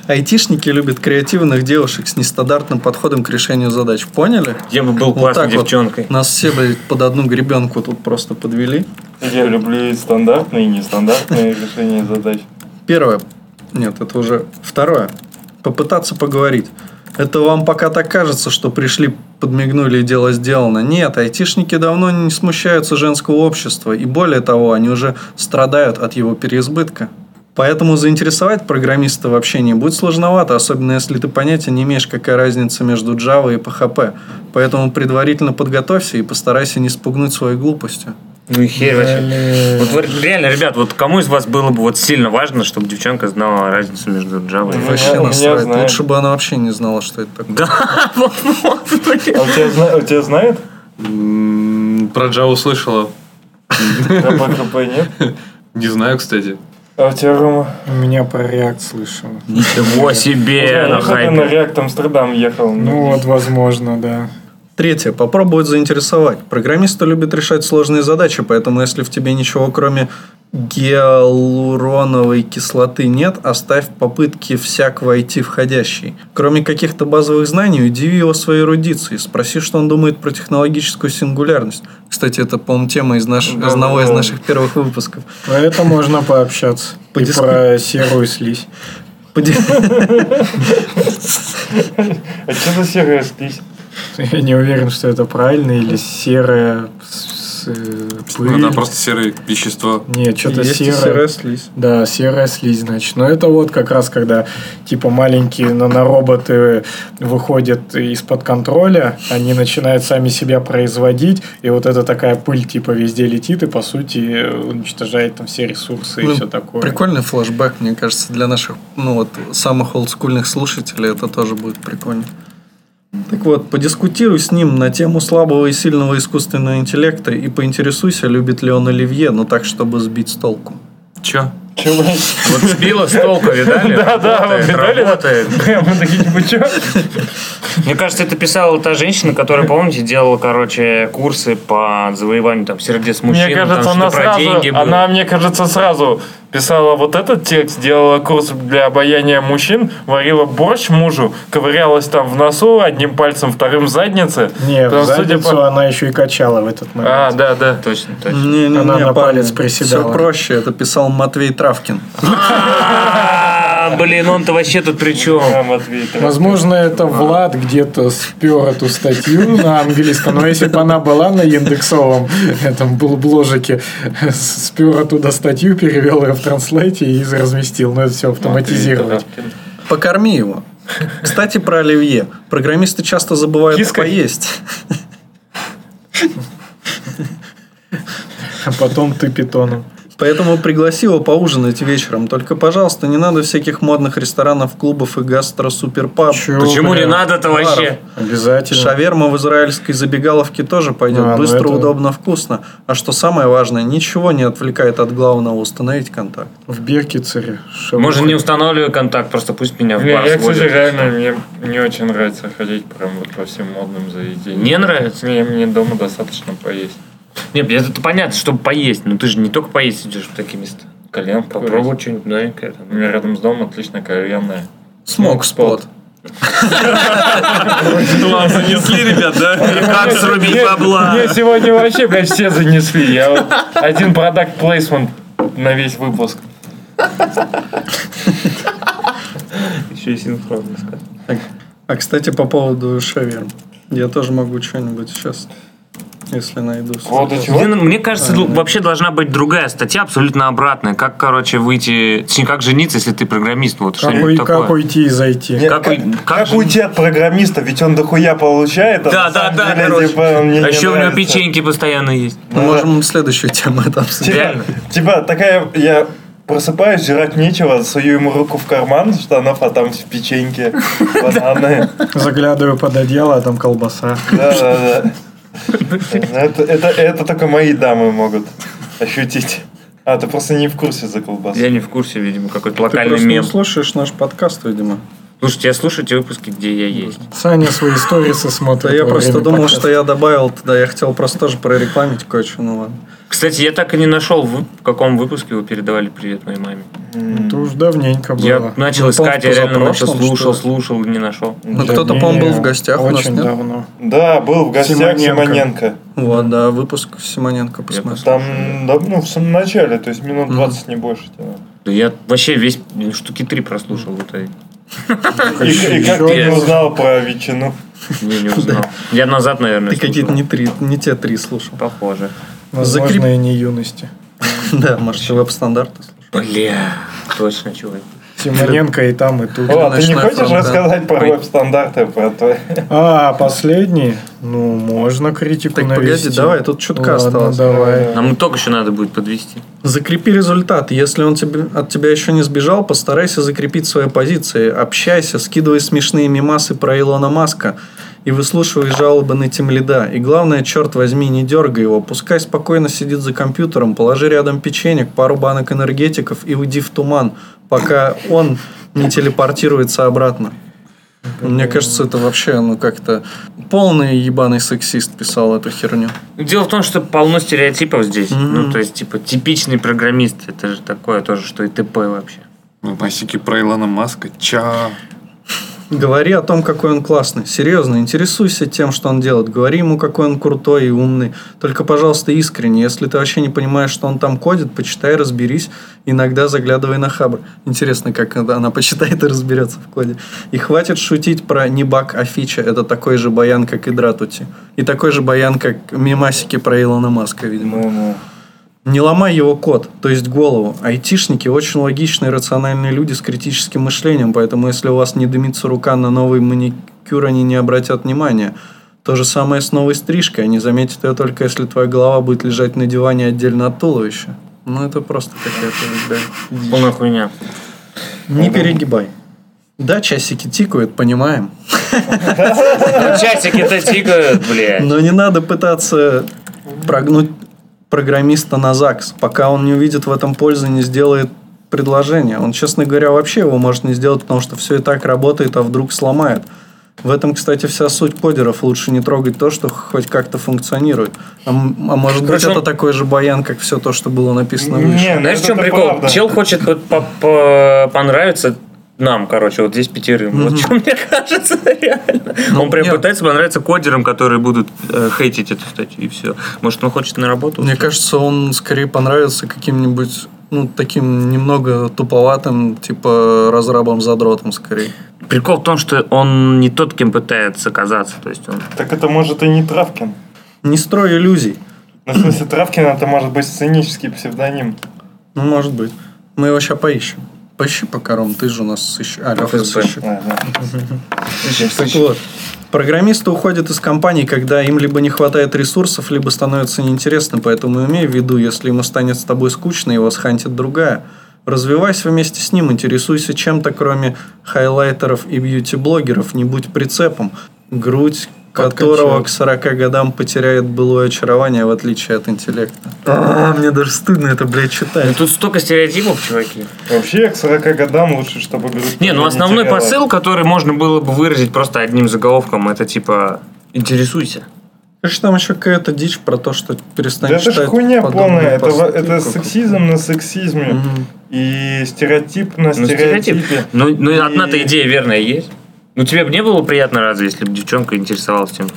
Айтишники любят креативных девушек с нестандартным подходом к решению задач. Поняли? Я бы был Вот классной вот. девчонкой. Нас все блядь, под одну гребенку тут просто подвели. Я люблю и стандартные, и нестандартные решения задач. Первое. Нет, это уже второе. Попытаться поговорить. Это вам пока так кажется, что пришли, подмигнули и дело сделано. Нет, айтишники давно не смущаются женского общества. И более того, они уже страдают от его переизбытка. Поэтому заинтересовать программиста в общении будет сложновато, особенно если ты понятия не имеешь, какая разница между Java и PHP. Поэтому предварительно подготовься и постарайся не спугнуть своей глупостью. Ну и херь вообще. Вот вы- реально, ребят, вот кому из вас было бы вот сильно важно, чтобы девчонка знала разницу между Java и... Ну, Вообще насрать. Лучше бы она вообще не знала, что это такое. Да, вот, вот, А у тебя, знает? Про Java слышала. А PHP нет? Не знаю, кстати. А у тебя, Рома? У меня про React слышал. Ничего себе, Я на ты на хайпе. Реакт Амстердам ехал. Ну вот, возможно, да. Третье. Попробовать заинтересовать. Программисты любят решать сложные задачи, поэтому если в тебе ничего кроме гиалуроновой кислоты нет, оставь попытки всякого IT входящий. Кроме каких-то базовых знаний, удиви его своей эрудицией. Спроси, что он думает про технологическую сингулярность. Кстати, это, по-моему, тема из наш... Да, одного да, из наших первых выпусков. Про это можно пообщаться. И про серую слизь. А что за серая слизь? Я не уверен, что это правильно, или серая с, э, пыль. Ну, Она просто серое вещество. Нет, что-то Есть и серое. серая слизь. Да, серая слизь, значит. Но это вот как раз, когда типа маленькие нанороботы выходят из-под контроля, они начинают сами себя производить, и вот эта такая пыль типа везде летит, и по сути уничтожает там все ресурсы и Ну, все такое. Прикольный флешбэк, мне кажется, для наших, ну вот, самых олдскульных слушателей это тоже будет прикольно. Так вот, подискутируй с ним на тему слабого и сильного искусственного интеллекта и поинтересуйся, любит ли он Оливье, но так, чтобы сбить с толку. Чё? Че, блядь? Вот сбила с толку, видали? Да, да, вы Работает, видали? работает. Прямо такие, типа, чё? Мне кажется, это писала та женщина, которая, помните, делала, короче, курсы по завоеванию там сердец мужчин. Мне кажется, она сразу, деньги было. она, мне кажется, сразу писала вот этот текст, делала курс для обаяния мужчин, варила борщ мужу, ковырялась там в носу одним пальцем, вторым в заднице. Нет, Потому, в судя задницу по- она еще и качала в этот момент. А, да, да. Точно, точно. Не-не-не, Она на парни, палец приседала. Все проще, это писал Матвей Травкин. А, Блин, он-то вообще тут при чем? Да, Возможно, это Влад где-то спер эту статью на английском, но если бы она была на индексовом этом бл- бложике, спер оттуда статью, перевел ее в транслейте и разместил. Но это все автоматизировать. Покорми его. Кстати, про Оливье. Программисты часто забывают Киской? поесть. А потом ты питоном. Поэтому пригласи его поужинать вечером. Только, пожалуйста, не надо всяких модных ресторанов, клубов и гастро-суперпаб. Почему не надо-то вообще? Обязательно. Шаверма в израильской забегаловке тоже пойдет. А, ну Быстро, это- удобно, вкусно. А что самое важное, ничего не отвлекает от главного установить контакт. В Беркицере. Может, не устанавливаю контакт, просто пусть меня в бар я, кстати, сводят. реально, мне не очень нравится ходить прям вот по всем модным заведениям. Не нравится? Не, мне дома достаточно поесть. Нет, это понятно, чтобы поесть. Но ты же не только поесть идешь в такие места. Кальян Попробовать что-нибудь новенькое. там. У меня рядом с домом отлично кальянная. Смок спот. Занесли, ребят, да? Как срубить бабла? Мне сегодня вообще, блядь, все занесли. Я вот один продакт плейсмент на весь выпуск. Еще и синхронно сказать. А, кстати, по поводу шаверм. Я тоже могу что-нибудь сейчас, если найду. Поводу чего? Мне, мне кажется, л- вообще должна быть другая статья, абсолютно обратная. Как, короче, выйти... Точнее, как жениться, если ты программист. Вот Как, уй- такое. как уйти и зайти? Нет, Как как, как как же- уйти от программиста? Ведь он дохуя получает, а Да, да, да, деле, короче. типа, а не еще у него нравится. печеньки постоянно есть. Мы можем следующую тему это обсудить. Типа, Реально? типа, такая, я просыпаюсь, жрать нечего, сую ему руку в карман штанов, а там печеньки, бананы. Заглядываю под одеяло, а там колбаса. Да, да, да. Это, это, это только мои дамы могут ощутить. А, ты просто не в курсе за колбасу. Я не в курсе, видимо, какой-то Ты локальный не мем. слушаешь наш подкаст, видимо. Слушайте, я слушайте выпуски, где я есть. Саня свои сторисы смотрит. Да я просто думал, что я добавил туда. Я хотел просто тоже прорекламить кое-что, ну ладно. Кстати, я так и не нашел, в каком выпуске вы передавали привет моей маме. Это уж давненько было. Я начал искать, я реально позапрошлом, слушал, слушал, не нашел. Ну, кто-то, по-моему, был в гостях у нас, давно. Да, был в гостях Симоненко. Вот, да, выпуск Симоненко посмотрел. Там, ну, в самом начале, то есть минут 20, не больше. типа. Да я вообще весь штуки три прослушал в итоге. И, и как ты не узнал про ветчину? Не, не узнал. Я назад, наверное, Ты какие-то не, три, не те три слушал. Похоже. Возможно, Закреп- и не юности. Да, может, ты веб-стандарты слушал. Бля, точно, чувак. Симоненко и там, и тут. О, ты не хочешь фронт, да. рассказать про веб-стандарты? Про твои? А, последний? Ну, можно критику Так, погоди, навести. давай, тут чутка Ладно, осталось. давай. Нам итог еще надо будет подвести. Закрепи результат. Если он тебе, от тебя еще не сбежал, постарайся закрепить свои позиции. Общайся, скидывай смешные мемасы про Илона Маска и выслушивай жалобы на тем лида. И главное, черт возьми, не дергай его. Пускай спокойно сидит за компьютером, положи рядом печенек, пару банок энергетиков и уйди в туман, пока он не телепортируется обратно. Мне кажется, это вообще, ну, как-то полный ебаный сексист писал эту херню. Дело в том, что полно стереотипов здесь. Мгм. Ну, то есть, типа, типичный программист. Это же такое тоже, что и ТП вообще. Масики про Илона Маска. Ча. Говори о том, какой он классный. Серьезно, интересуйся тем, что он делает. Говори ему, какой он крутой и умный. Только, пожалуйста, искренне. Если ты вообще не понимаешь, что он там кодит, почитай, разберись. Иногда заглядывай на хабр. Интересно, как она почитает и разберется в коде. И хватит шутить про не баг, а фича. Это такой же баян, как и Дратути. И такой же баян, как мемасики про Илона Маска, видимо. Ну-ну. Не ломай его код, то есть голову. Айтишники очень логичные, рациональные люди с критическим мышлением, поэтому если у вас не дымится рука на новый маникюр, они не обратят внимания. То же самое с новой стрижкой. Они заметят ее только если твоя голова будет лежать на диване отдельно от туловища. Ну, это просто какая-то, блядь. Полная хуйня. Не перегибай. Да, часики тикают, понимаем. Часики-то тикают, блядь. Но не надо пытаться прогнуть программиста на ЗАГС, пока он не увидит в этом пользы, не сделает предложение. Он, честно говоря, вообще его может не сделать, потому что все и так работает, а вдруг сломает. В этом, кстати, вся суть кодеров. Лучше не трогать то, что хоть как-то функционирует. А, а может быть, Короче, это такой же баян, как все то, что было написано выше. Не, ну Знаешь, в чем прикол? правда. Чел хочет по- по- понравиться нам, короче, вот здесь пятерым. Вот что мне кажется, реально. Он прям нет. пытается понравиться кодерам, которые будут э, хейтить эту статью, и все. Может, он хочет на работу? Мне кажется, он скорее понравится каким-нибудь ну, таким немного туповатым, типа разрабом-задротом скорее. Прикол в том, что он не тот, кем пытается казаться. То есть он... Так это может и не Травкин. Не строй иллюзий. Ну, в смысле, Травкин это может быть сценический псевдоним. Ну, может быть. Мы его сейчас поищем. Поищи пока, Ром, ты же у нас сыщ... А, ФСБ. сыщик. Так вот, программисты уходят из компаний, когда им либо не хватает ресурсов, либо становится неинтересно, поэтому имей в виду, если ему станет с тобой скучно, его схантит другая. Развивайся вместе с ним, интересуйся чем-то, кроме хайлайтеров и бьюти-блогеров, не будь прицепом. Грудь которого к 40 годам потеряет былое очарование, в отличие от интеллекта. А, мне даже стыдно это, блядь, Ну, читать. тут столько стереотипов, чуваки. Вообще, к 40 годам лучше, чтобы Не, ну основной посыл, который можно было бы выразить просто одним заголовком, это типа «интересуйся». Конечно, там еще какая-то дичь про то, что перестань Да это читать же хуйня полная. Это, во- это сексизм на сексизме. Мгм. И стереотип на Ну, стереотип. стереотипе. Ну, ну И- одна-то идея верная есть. Ну, тебе бы не было приятно разве, если бы девчонка интересовалась тем,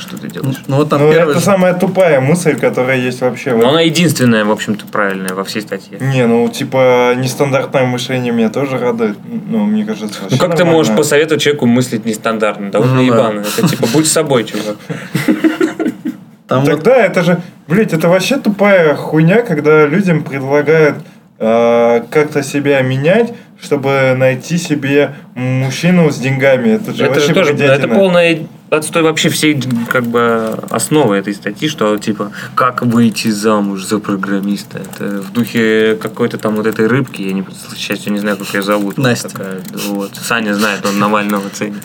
что ты делаешь? Ну вот там Ну, первый это самая тупая мысль, которая есть вообще. Но она единственная, в общем-то, правильная во всей статье. Не, ну, типа, нестандартное мышление меня тоже радует. Ну, мне кажется, Ну, как ты нормально. можешь посоветовать человеку мыслить нестандартно? Да он Ну, да. ебаный. Это типа, будь собой, чувак. там вот Тогда это же, блядь, это вообще тупая хуйня, когда людям предлагают э, как-то себя менять, чтобы найти себе мужчину с деньгами. Это же Это вообще же тоже, это полная отстой вообще всей как бы основы этой статьи, что типа как выйти замуж за программиста. Это в духе какой-то там вот этой рыбки, я не, к счастью, не знаю, как ее зовут. Настя. Такая, вот. Саня знает, он Навального ценит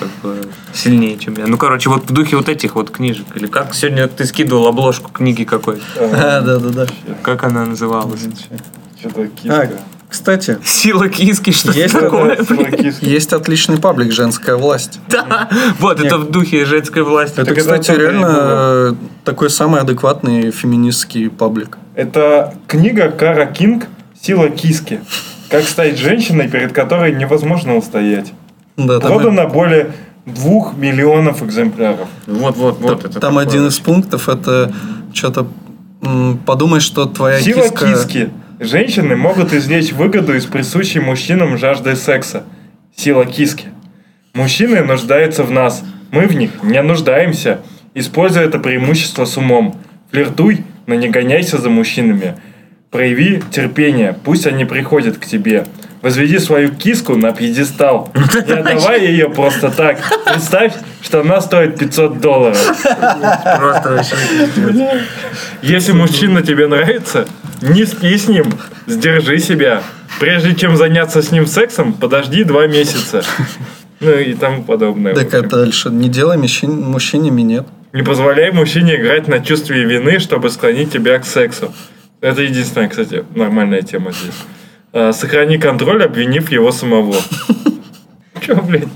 как бы сильнее, чем я. Ну, короче, вот в духе вот этих вот книжек. Или как сегодня ты скидывал обложку книги какой-то. А, да, да, да. Как она называлась? Что-то киска. Кстати, Сила киски, что Есть такое? Есть отличный паблик «Женская власть». Да, вот, это в духе женской власти. Это, кстати, реально такой самый адекватный феминистский паблик. Это книга Кара Кинг «Сила киски». Как стать женщиной, перед которой невозможно устоять. Да, там, Продано более двух миллионов экземпляров. Вот, вот, вот. там- это там один из пунктов это что-то подумай, что твоя Сила киска... киски. Женщины могут извлечь выгоду из присущей мужчинам жажды секса. Сила киски. Мужчины нуждаются в нас. Мы в них не нуждаемся. Используй это преимущество с умом. Флиртуй, но не гоняйся за мужчинами. Прояви терпение, пусть они приходят к тебе. Возведи свою киску на пьедестал. Не отдавай ее просто так. Представь, что она стоит 500 долларов. Просто вообще. Если мужчина тебе нравится, не спи с ним, сдержи себя. Прежде чем заняться с ним сексом, подожди два месяца. Ну и тому подобное. Так это дальше. Не делай мужчин, мужчине минет. Не позволяй мужчине играть на чувстве вины, чтобы склонить тебя к сексу. Это единственная, кстати, нормальная тема здесь. А, Сохрани контроль, обвинив его самого. Че, блядь?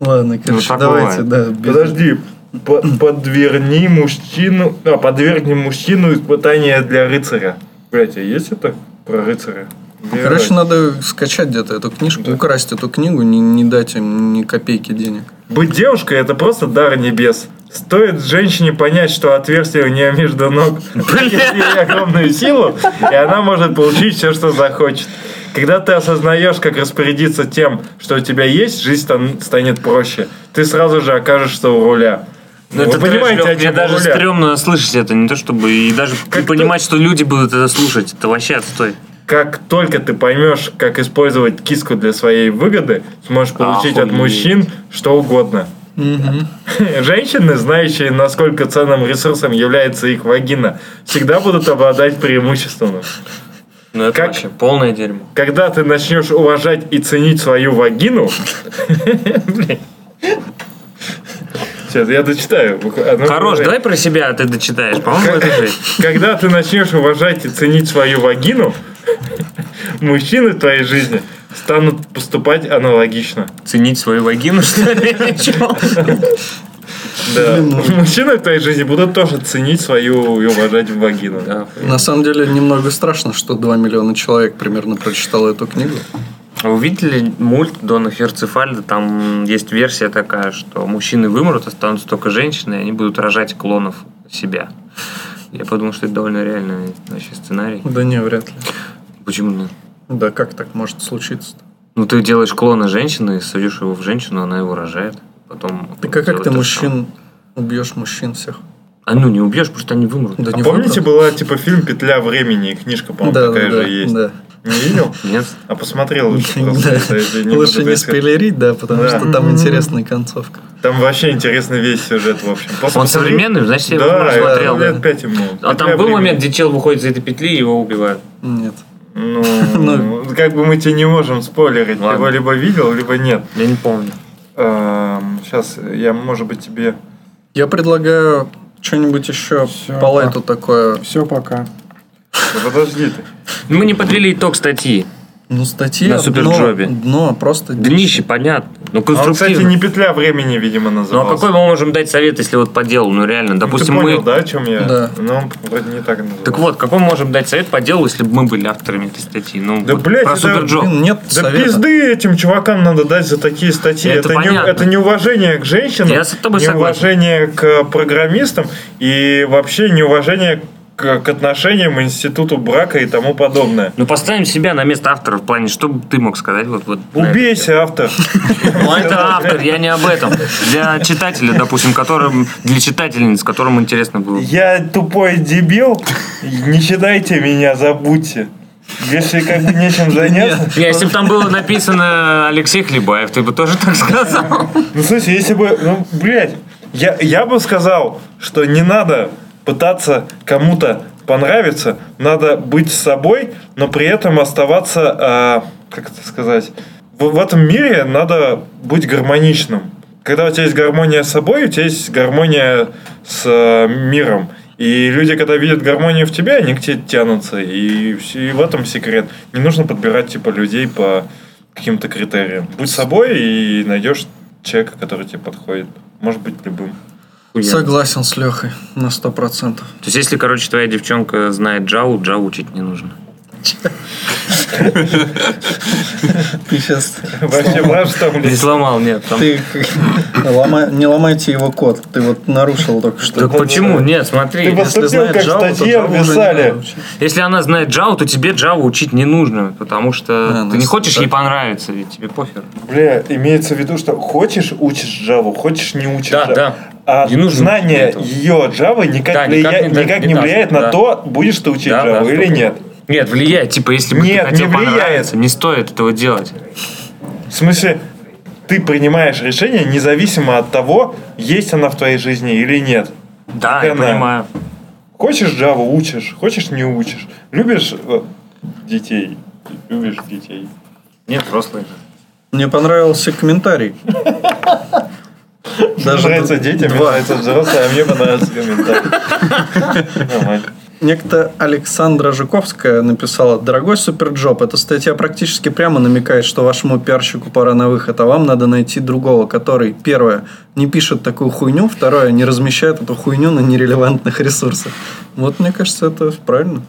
Ладно, короче, так давайте, бывает. да. без- Подожди. По- Подверни мужчину... А, подвергни мужчину испытания для рыцаря. Блять, а есть это про рыцаря? Где Короче, играть? надо скачать где-то эту книжку, Да. украсть эту книгу, не, не дать им ни копейки денег. Быть девушкой это просто дар небес. Стоит женщине понять, что отверстие у нее между ног дает ей огромную силу, и она может получить все, что захочет. Когда ты осознаешь, как распорядиться тем, что у тебя есть, жизнь стан- станет проще. Ты сразу же окажешься у руля. Ну, Вы это понимаете, трэш, о Лёх, чем Мне даже руля? стрёмно слышать это, не то чтобы и даже Как и понимать, что люди будут это слушать. Это вообще отстой. Как только ты поймешь, как использовать киску для своей выгоды, сможешь получить от Охуеть. мужчин что угодно. Женщины, знающие, насколько ценным ресурсом является их вагина, всегда будут обладать преимуществом. Ну, это Как? вообще полное дерьмо. Когда ты начнешь уважать и ценить свою вагину... Сейчас, я дочитаю. Одно Хорош, давай про себя ты дочитаешь. По-моему, это жесть. Когда ты начнешь уважать и ценить свою вагину, мужчины в твоей жизни станут поступать аналогично. Ценить свою вагину, что ли? Да. Мужчины в твоей жизни будут тоже ценить свою и уважать вагину. Да. На самом деле немного страшно, что 2 миллиона человек примерно прочитало эту книгу. А Вы видели мульт Дона Херцефальда? Там есть версия такая, что мужчины вымрут, останутся только женщины, и они будут рожать клонов себя. Я подумал, что это довольно реальный вообще сценарий. Да не, вряд ли. Почему нет? Да как так может случиться? Ну, ты делаешь клона женщины, садишь его в женщину, она его рожает. Потом Так а как ты то мужчин самое. убьешь мужчин всех? А ну, не убьешь, потому что они вымрут. Да А не помните, выбрал? была типа фильм «Петля времени» и книжка, по-моему, да, такая да, же есть. да. Не видел? Нет. А посмотрел лучше Лучше не спойлерить, да, потому что там интересная концовка. Там вообще интересный весь сюжет, в общем. Он современный, значит, я его Да, смотрел. лет да. пять ему. А там был времени. момент, где чел выходит из этой петли и его убивают. Нет. Ну, Ну. как бы мы тебе не можем спойлерить. Ладно. Его либо видел, либо нет. Я не помню. Сейчас я, может быть, тебе... Я предлагаю что-нибудь еще Всё, по лайту такое. Все, пока. Да подожди ты. Мы не подвели итог статьи. Ну, статья На Суперджобе. дно, дно, просто Днище, понятно. Ну, А он, кстати, конструктивно. не петля времени, видимо, Ну, а какой мы можем дать совет, если вот по делу? Ну, реально, Ну, допустим, ты понял, мы... да, о чем я? Да. Ну, вроде не так назывался. Так вот, какой мы можем дать совет по делу, если бы мы были авторами этой статьи? Ну, Да, вот блядь, про это- Суперджоп. Блин, нет Да совета. пизды этим чувакам надо дать за такие статьи. Это Это, не, понятно. это неуважение к женщинам, Я с тобой согласен. неуважение к программистам и вообще неуважение к, к отношениям, институту брака и тому подобное. Ну, поставим себя на место автора в плане, что бы ты мог сказать? Вот, вот? Убейся, автор. Ну, это автор, я не об этом. Для читателя, допустим, которым, для читательниц, которым интересно было. Я тупой дебил, не читайте меня, забудьте. Если как бы нечем заняться. Не, если бы там было написано Алексей Хлебаев, ты бы тоже так сказал. Ну, слушай, если бы, ну, блядь, я, я бы сказал, что не надо пытаться кому-то понравиться, надо быть собой, но при этом оставаться, а, как это сказать, в, в этом мире надо быть гармоничным. Когда у тебя есть гармония с собой, у тебя есть гармония с э, миром. И люди, когда видят гармонию в тебе, они к тебе тянутся. И, и в этом секрет. Не нужно подбирать типа людей по каким-то критериям. Будь собой и найдешь человека, который тебе подходит. Может быть, любым. Согласен с Лехой на сто процентов. То есть, если, короче, твоя девчонка знает Джаву, Джаву учить не нужно. Ты сейчас... Вообще, знаешь, что, Не блядь? сломал, нет. Там... Ты ломай- не ломайте его код. Ты вот нарушил только что. Так почему? Нет, смотри. Ты Если знает как Java, то Java уже не писали. Если она знает Java, то тебе Java учить не нужно, потому что А, ну, ты не хочешь да. ей понравиться, ведь тебе пофиг. Бля, имеется в виду, что хочешь учишь Java, хочешь не учишь Да, Java. да. А Не нужно знание ее Java никак, Да, влия- никак не- никак не не даст, влияет да. на то, будешь ты учить Да, да, Java или сто нет. Нет, влияет. Типа, если бы Нет, ты хотел не влияет. не стоит этого делать. В смысле, ты принимаешь решение независимо от того, есть она в твоей жизни или нет. Да, Как я она. понимаю. Хочешь Java, учишь, хочешь не учишь. Любишь э, детей, любишь детей. Нет, взрослые. Мне понравился комментарий. Даже нравится детям, мне два. нравится взрослые, а мне понравился комментарий. Некто Александра Жуковская написала «Дорогой Суперджоп, эта статья практически прямо намекает, что вашему пиарщику пора на выход, а вам надо найти другого, который, первое, не пишет такую хуйню, второе, не размещает эту хуйню на нерелевантных ресурсах». Вот, мне кажется, это правильно.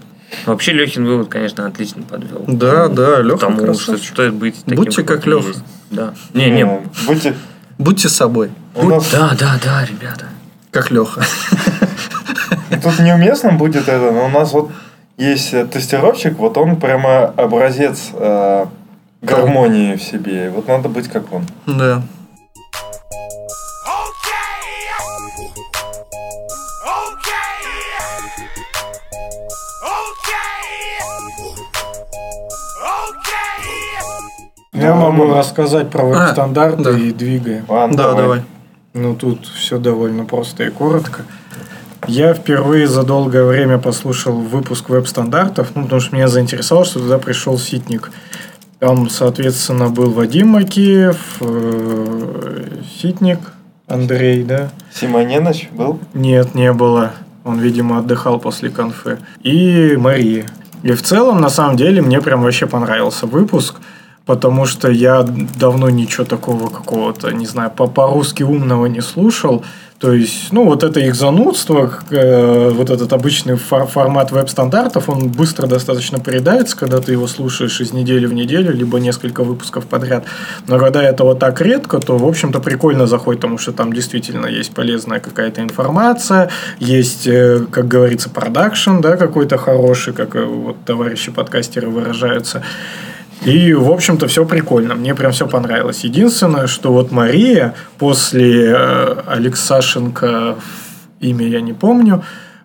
Вообще, Лехин вывод, конечно, отлично подвел. Да, да, Леха Потому что красавчик. стоит быть таким, Будьте как ты Леха. Да. Не, не. Будьте... Будьте собой, У нас Да, да, да, ребята. как Леха. Тут неуместно будет это, но у нас вот есть э, тестировщик, вот он прямо образец э, гармонии в себе. Вот надо быть как он. Да. Я могу рассказать про А, веб-стандарты да. и двигаем. Ладно, Да, давай. Ну, тут все довольно просто и коротко. Я впервые за долгое время послушал выпуск веб-стандартов, ну, потому что меня заинтересовало, что туда пришел ситник. Там, соответственно, был Вадим Макеев, э, ситник, Андрей, да? Симоненыч был? Нет, не было. Он, видимо, отдыхал после конфы. И Мария. И в целом, на самом деле, мне прям вообще понравился выпуск, потому что я давно ничего такого какого-то, не знаю, по- по-русски умного не слушал. То есть, ну, вот это их занудство, э, вот этот обычный фор- формат веб-стандартов, он быстро достаточно передается, когда ты его слушаешь из недели в неделю, либо несколько выпусков подряд. Но когда это вот так редко, то, в общем-то, прикольно заходит, потому что там действительно есть полезная какая-то информация, есть, э, как говорится, продакшн, да, какой-то хороший, как э, вот товарищи подкастеры выражаются. И, в общем-то, все прикольно. Мне прям все понравилось. Единственное, что вот Мария после э, Алексашенко, имя я не помню,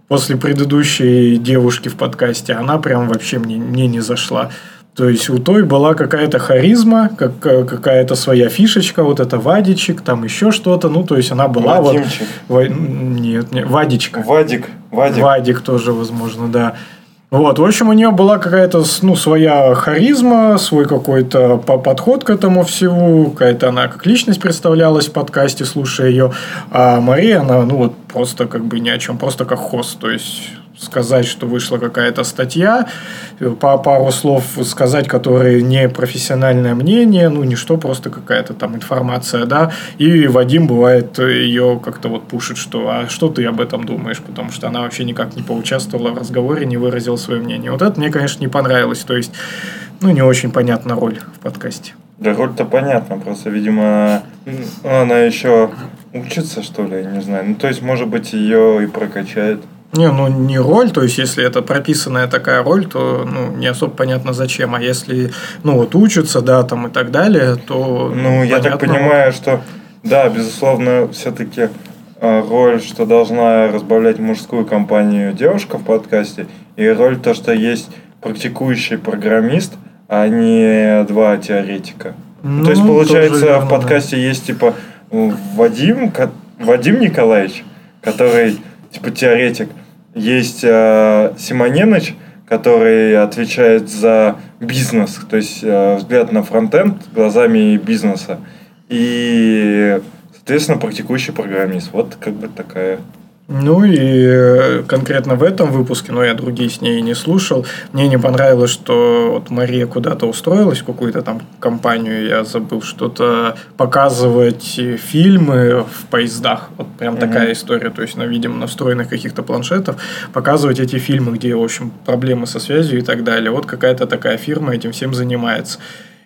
после предыдущей девушки в подкасте, она прям вообще мне, мне не зашла. То есть у той была какая-то харизма, как, какая-то своя фишечка, вот это Вадичек, там еще что-то. Ну, то есть она была Вадимчик. вот... Нет, нет, Вадичка. Вадик, Вадик. Вадик тоже, возможно, да. Вот, в общем, у нее была какая-то, ну, своя харизма, свой какой-то по- подход к этому всему, какая-то она как личность представлялась в подкасте, слушая ее. А Мария, она, ну, вот просто как бы ни о чем, просто как хост, то есть сказать, что вышла какая-то статья, по пару слов сказать, которые не профессиональное мнение, ну, ничто, просто какая-то там информация, да, и Вадим бывает ее как-то вот пушит, что а что ты об этом думаешь, потому что она вообще никак не поучаствовала в разговоре, не выразила свое мнение. Вот это мне, конечно, не понравилось, то есть, ну, не очень понятна роль в подкасте. Да роль-то понятна, просто, видимо, она еще учится, что ли, не знаю. Ну, то есть, может быть, ее и прокачает. Не, ну не роль, то есть если это прописанная такая роль, то ну, не особо понятно зачем. А если ну вот учатся, да, там и так далее, то Ну, я так понятно. понимаю, что, да, безусловно, все-таки роль, что должна разбавлять мужскую компанию девушка в подкасте, и роль то, что есть практикующий программист, а не два теоретика. Ну, то есть, тоже получается, верно, в да. подкасте есть, типа, Вадим, ко- Вадим Николаевич, который, типа, теоретик, есть э, Симоненыч, который отвечает за бизнес, то есть э, взгляд на фронтенд глазами бизнеса. И, соответственно, практикующий программист. Вот как бы такая. Ну и э, конкретно в этом выпуске, но я другие с ней не слушал, мне не понравилось, что вот Мария куда-то устроилась в какую-то там компанию, я забыл что-то показывать э, фильмы в поездах. Вот прям такая история, то есть на, видимо, на встроенных каких-то планшетов показывать эти фильмы, где, в общем, проблемы со связью и так далее. Вот какая-то такая фирма этим всем занимается.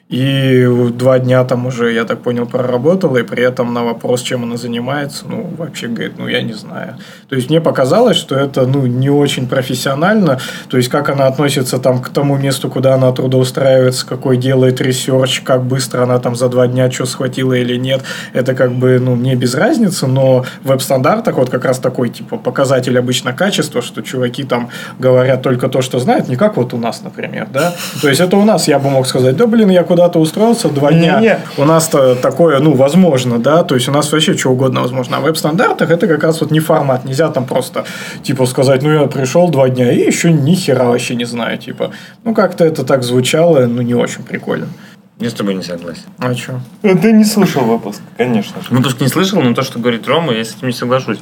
И два дня там уже, я так понял, проработала, и при этом на вопрос, чем она занимается, ну, вообще говорит, ну, я не знаю. То есть мне показалось, что это, ну, не очень профессионально, то есть как она относится там к тому месту, куда она трудоустраивается, какой делает research, как быстро она там за два дня что схватила или нет, это как бы, ну, мне без разницы, но в веб-стандартах вот как раз такой, типа, показатель обычно качества, что чуваки там говорят только то, что знают, не как вот у нас, например, да. То есть это у нас я бы мог сказать, да, блин, я куда-то устроился два дня, Не-не. у нас-то такое, ну, возможно, да, то есть у нас вообще что угодно возможно. А в веб-стандартах это как раз вот не формат. Нельзя там просто, типа, сказать, ну, я пришел два дня и еще ни хера вообще не знаю, типа. Ну, как-то это так звучало, ну, не очень прикольно. Я с тобой не согласен. А что? Ты не слушал выпуск, конечно же. Выпуск не слышал, но то, что говорит Рома, я с этим не соглашусь.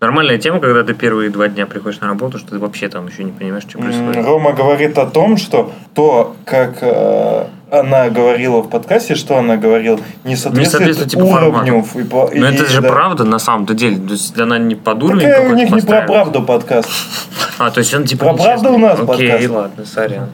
Нормальная тема, когда ты первые два дня приходишь на работу, что ты вообще там еще не понимаешь, что происходит. Рома говорит о том, что то, как э, она говорила в подкасте, что она говорила, не соответствует, соответствует, типа, уровню. и по- Но и- это же да. правда на самом-то деле. То есть она не под уровень Какая у них не про правду подкаст. А, то есть он типа Про правду у нас Окей, подкаст. ладно, сорян.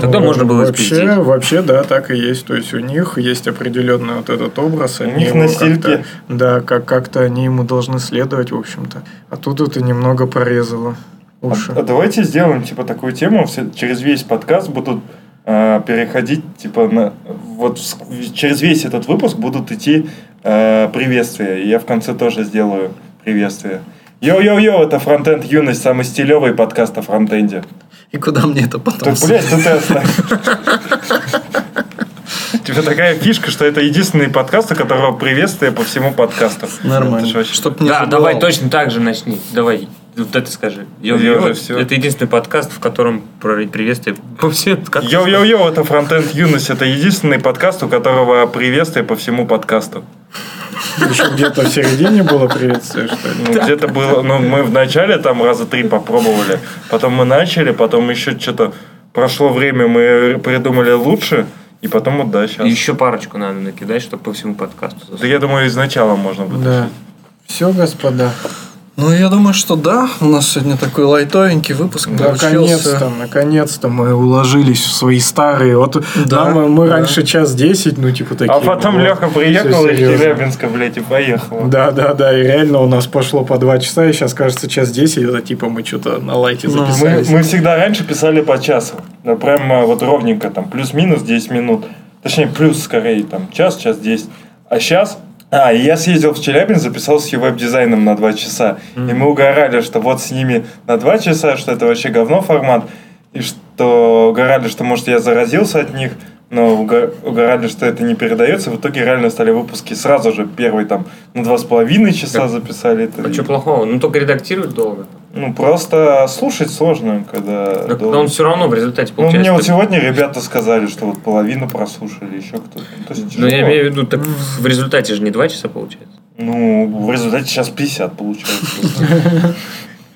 Тогда можно было вообще, спиздить. вообще, да, так и есть. То есть у них есть определенный вот этот образ. У них на стильке. Да, как- как-то они ему должны следовать, в общем-то. А тут это немного прорезало уши. А давайте сделаем типа такую тему, все, через весь подкаст будут э, переходить типа на вот с- через весь этот выпуск будут идти э, приветствия. И я в конце тоже сделаю приветствие. Йоу-йоу-йоу, это Фронтенд Юность, самый стилевый подкаст о фронтенде. И куда мне это потом? Так, блядь, ты оставь. Типа такая фишка, что это единственный подкаст, у которого приветствие по всему подкасту. Нормально. Это вообще- Чтоб не Да, забывал. давай точно так же начни. Давай. Вот это скажи. Йоу, Я уже всё. Это единственный подкаст, в котором про приветствие по всем подкастам. Йоу-йоу-йоу, это Фронтенд Юность. Это единственный подкаст, у которого приветствие по всему подкасту. Еще где-то в середине было приветствие, что ли? Ну, где-то было, ну, мы вначале там раза три попробовали, потом мы начали, потом еще что-то прошло время, мы придумали лучше, и потом вот да, сейчас. И еще парочку надо накидать, чтобы по всему подкасту. Да я думаю, изначала можно будет. Да. Все, господа. Ну, я думаю, что да. У нас сегодня такой лайтовенький выпуск Наконец-то, получился. наконец-то мы уложились в свои старые. Вот Да, нам, мы да. раньше час десять, ну типа такие. А потом вот, Леха приехал из. Челябинска, блядь, и поехал. Да, да, да, и реально у нас пошло по два часа, и сейчас кажется час десять, это типа мы что-то на лайте Ну, Мы, записались. мы всегда раньше писали по часу. Да, прямо вот ровненько, там, плюс-минус 10 минут. Точнее, плюс скорее, там, час, час 10. А сейчас... А, и я съездил в Челябинск, записался веб-дизайном на 2 часа. И мы угорали, что вот с ними на 2 часа, что это вообще говно формат. И ш- то угорали, что, может, я заразился от них, но угорали, что это не передается. В итоге реально стали выпуски сразу же. Первый там на два с половиной часа Так. записали. Это, А что плохого? Ну, только редактировать долго. Ну, просто слушать сложно, когда... Так, долго. но он все равно в результате Ну, получается. мне вот сегодня ребята сказали, что вот половину прослушали, еще кто-то. Ну, Ну, я имею в виду, так в результате же не два часа получается. Ну, в результате сейчас 50 получается.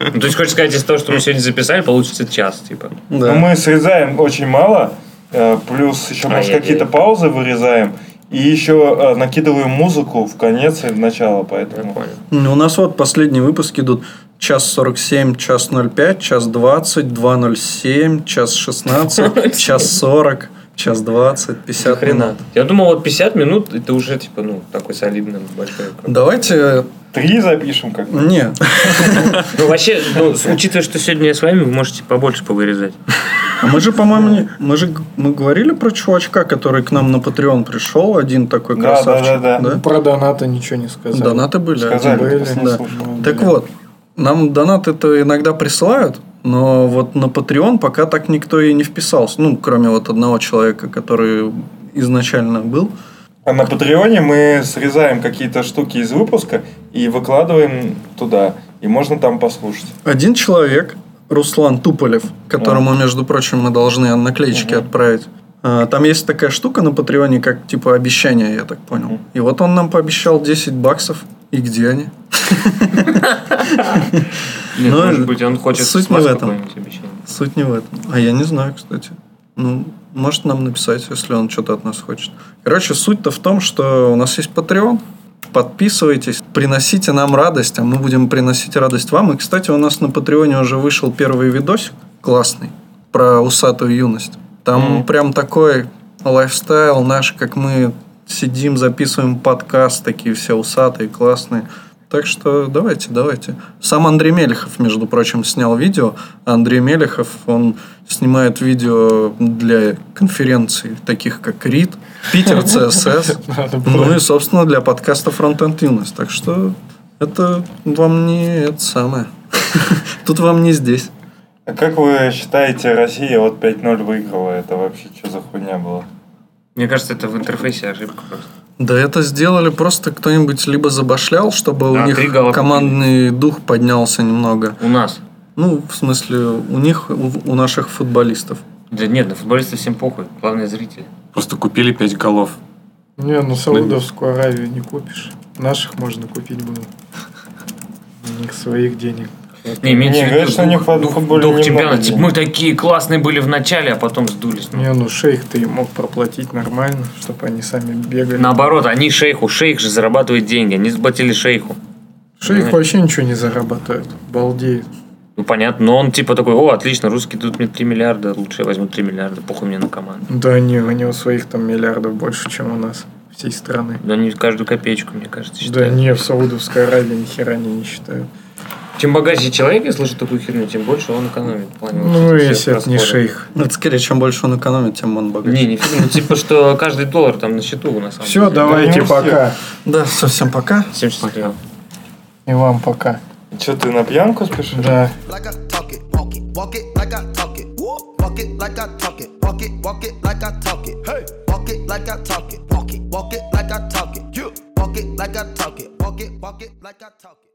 Ну, то есть, хочешь сказать, из того, что мы сегодня записали, получится час, типа. Да. Но мы срезаем очень мало, э, плюс еще, может, Ай-яй-яй. какие-то паузы вырезаем, и еще э, накидываем музыку в конец и в начало, поэтому... Ну, У нас вот последние выпуски идут час 47, час 05, час 20, 2.07, час 16, час 40, час 20, 50 Хрена. минут. Я думал, вот 50 минут, это уже, типа, ну, такой солидный большой. Давайте... Три запишем как Нет. Ну, вообще, ну, учитывая, что сегодня я с вами, вы можете побольше повырезать. А мы же, по-моему, не- мы же мы говорили про чувачка, который к нам на Patreon пришел, один такой Да, красавчик. да, да, да. Про донаты ничего не сказал. Донаты были. Сказали, не Да. слушал. Так вот, нам донаты-то иногда присылают, но вот на Patreon пока так никто и не вписался. Ну, кроме вот одного человека, который изначально был. А на Патреоне мы срезаем какие-то штуки из выпуска и выкладываем туда. И можно там послушать. Один человек, Руслан Туполев, которому, между прочим, мы должны наклеечки Мгм. отправить. А, Там есть такая штука на Патреоне, как типа обещание, я так понял. Мгм. И вот он нам пообещал 10 баксов. И где они? Нет, Ну, может быть, он хочет суть не в этом. Суть не в этом. А я не знаю, кстати. Ну, может нам написать, если он что-то от нас хочет. Короче, суть-то в том, что у нас есть Patreon. Подписывайтесь, приносите нам радость, а мы будем приносить радость вам. И, кстати, у нас на Патреоне уже вышел первый видосик классный про усатую юность. Там Мгм. прям такой лайфстайл наш, как мы сидим, записываем подкаст, такие все усатые, классные. Так что давайте, давайте. Сам Андрей Мелехов, между прочим, снял видео. Андрей Мелехов, он снимает видео для конференций, таких как РИД, Питер было. ну и, собственно, для подкаста Frontend Юность. Так что это вам не это самое. Тут вам не здесь. А как вы считаете, Россия вот 5-0 выиграла? Это вообще что за хуйня была? Мне кажется, это в интерфейсе ошибка просто. Да это сделали просто кто-нибудь либо забашлял, чтобы Да, у них командный дух поднялся немного. У нас. Ну, в смысле, у них, у, у наших футболистов. Да нет, на футболистов всем похуй. Главное зрители. Просто купили 5 голов. Не, ну Саудовскую Аравию не купишь. Наших можно купить было. У них своих денег. Не, имеется Не, в виду что дух, дух- футболе дух немного чемпионата. Типа, мы такие классные были в начале, а потом сдулись. Ну, Не, ну шейх ты им мог проплатить нормально, чтобы они сами бегали. Наоборот, они шейху. Шейх же зарабатывает деньги. Они заплатили шейху. Шейх вообще ничего не зарабатывает. Балдеет. Ну, понятно. Но он типа такой, о, отлично, русские дадут мне 3 миллиарда, лучше я возьму 3 миллиарда, похуй мне на команду. Да не, у него своих там миллиардов больше, чем у нас. Всей страны. Да они каждую копеечку, мне кажется, Да считают. не, в Саудовской Аравии ни хера они не считают. Чем богаче человек, если слышит такую херню, тем больше он экономит. в плане вот Ну, этих если это не шейх. Это скорее, чем больше он экономит, тем он богаче. Не, не фиг, ну типа, что каждый доллар там на счету на самом Все, деле. давайте не у всех. пока. Да, совсем пока. Всем счастливо. И вам пока. Что, ты на пьянку спешишь? Да. walk it like I talk it.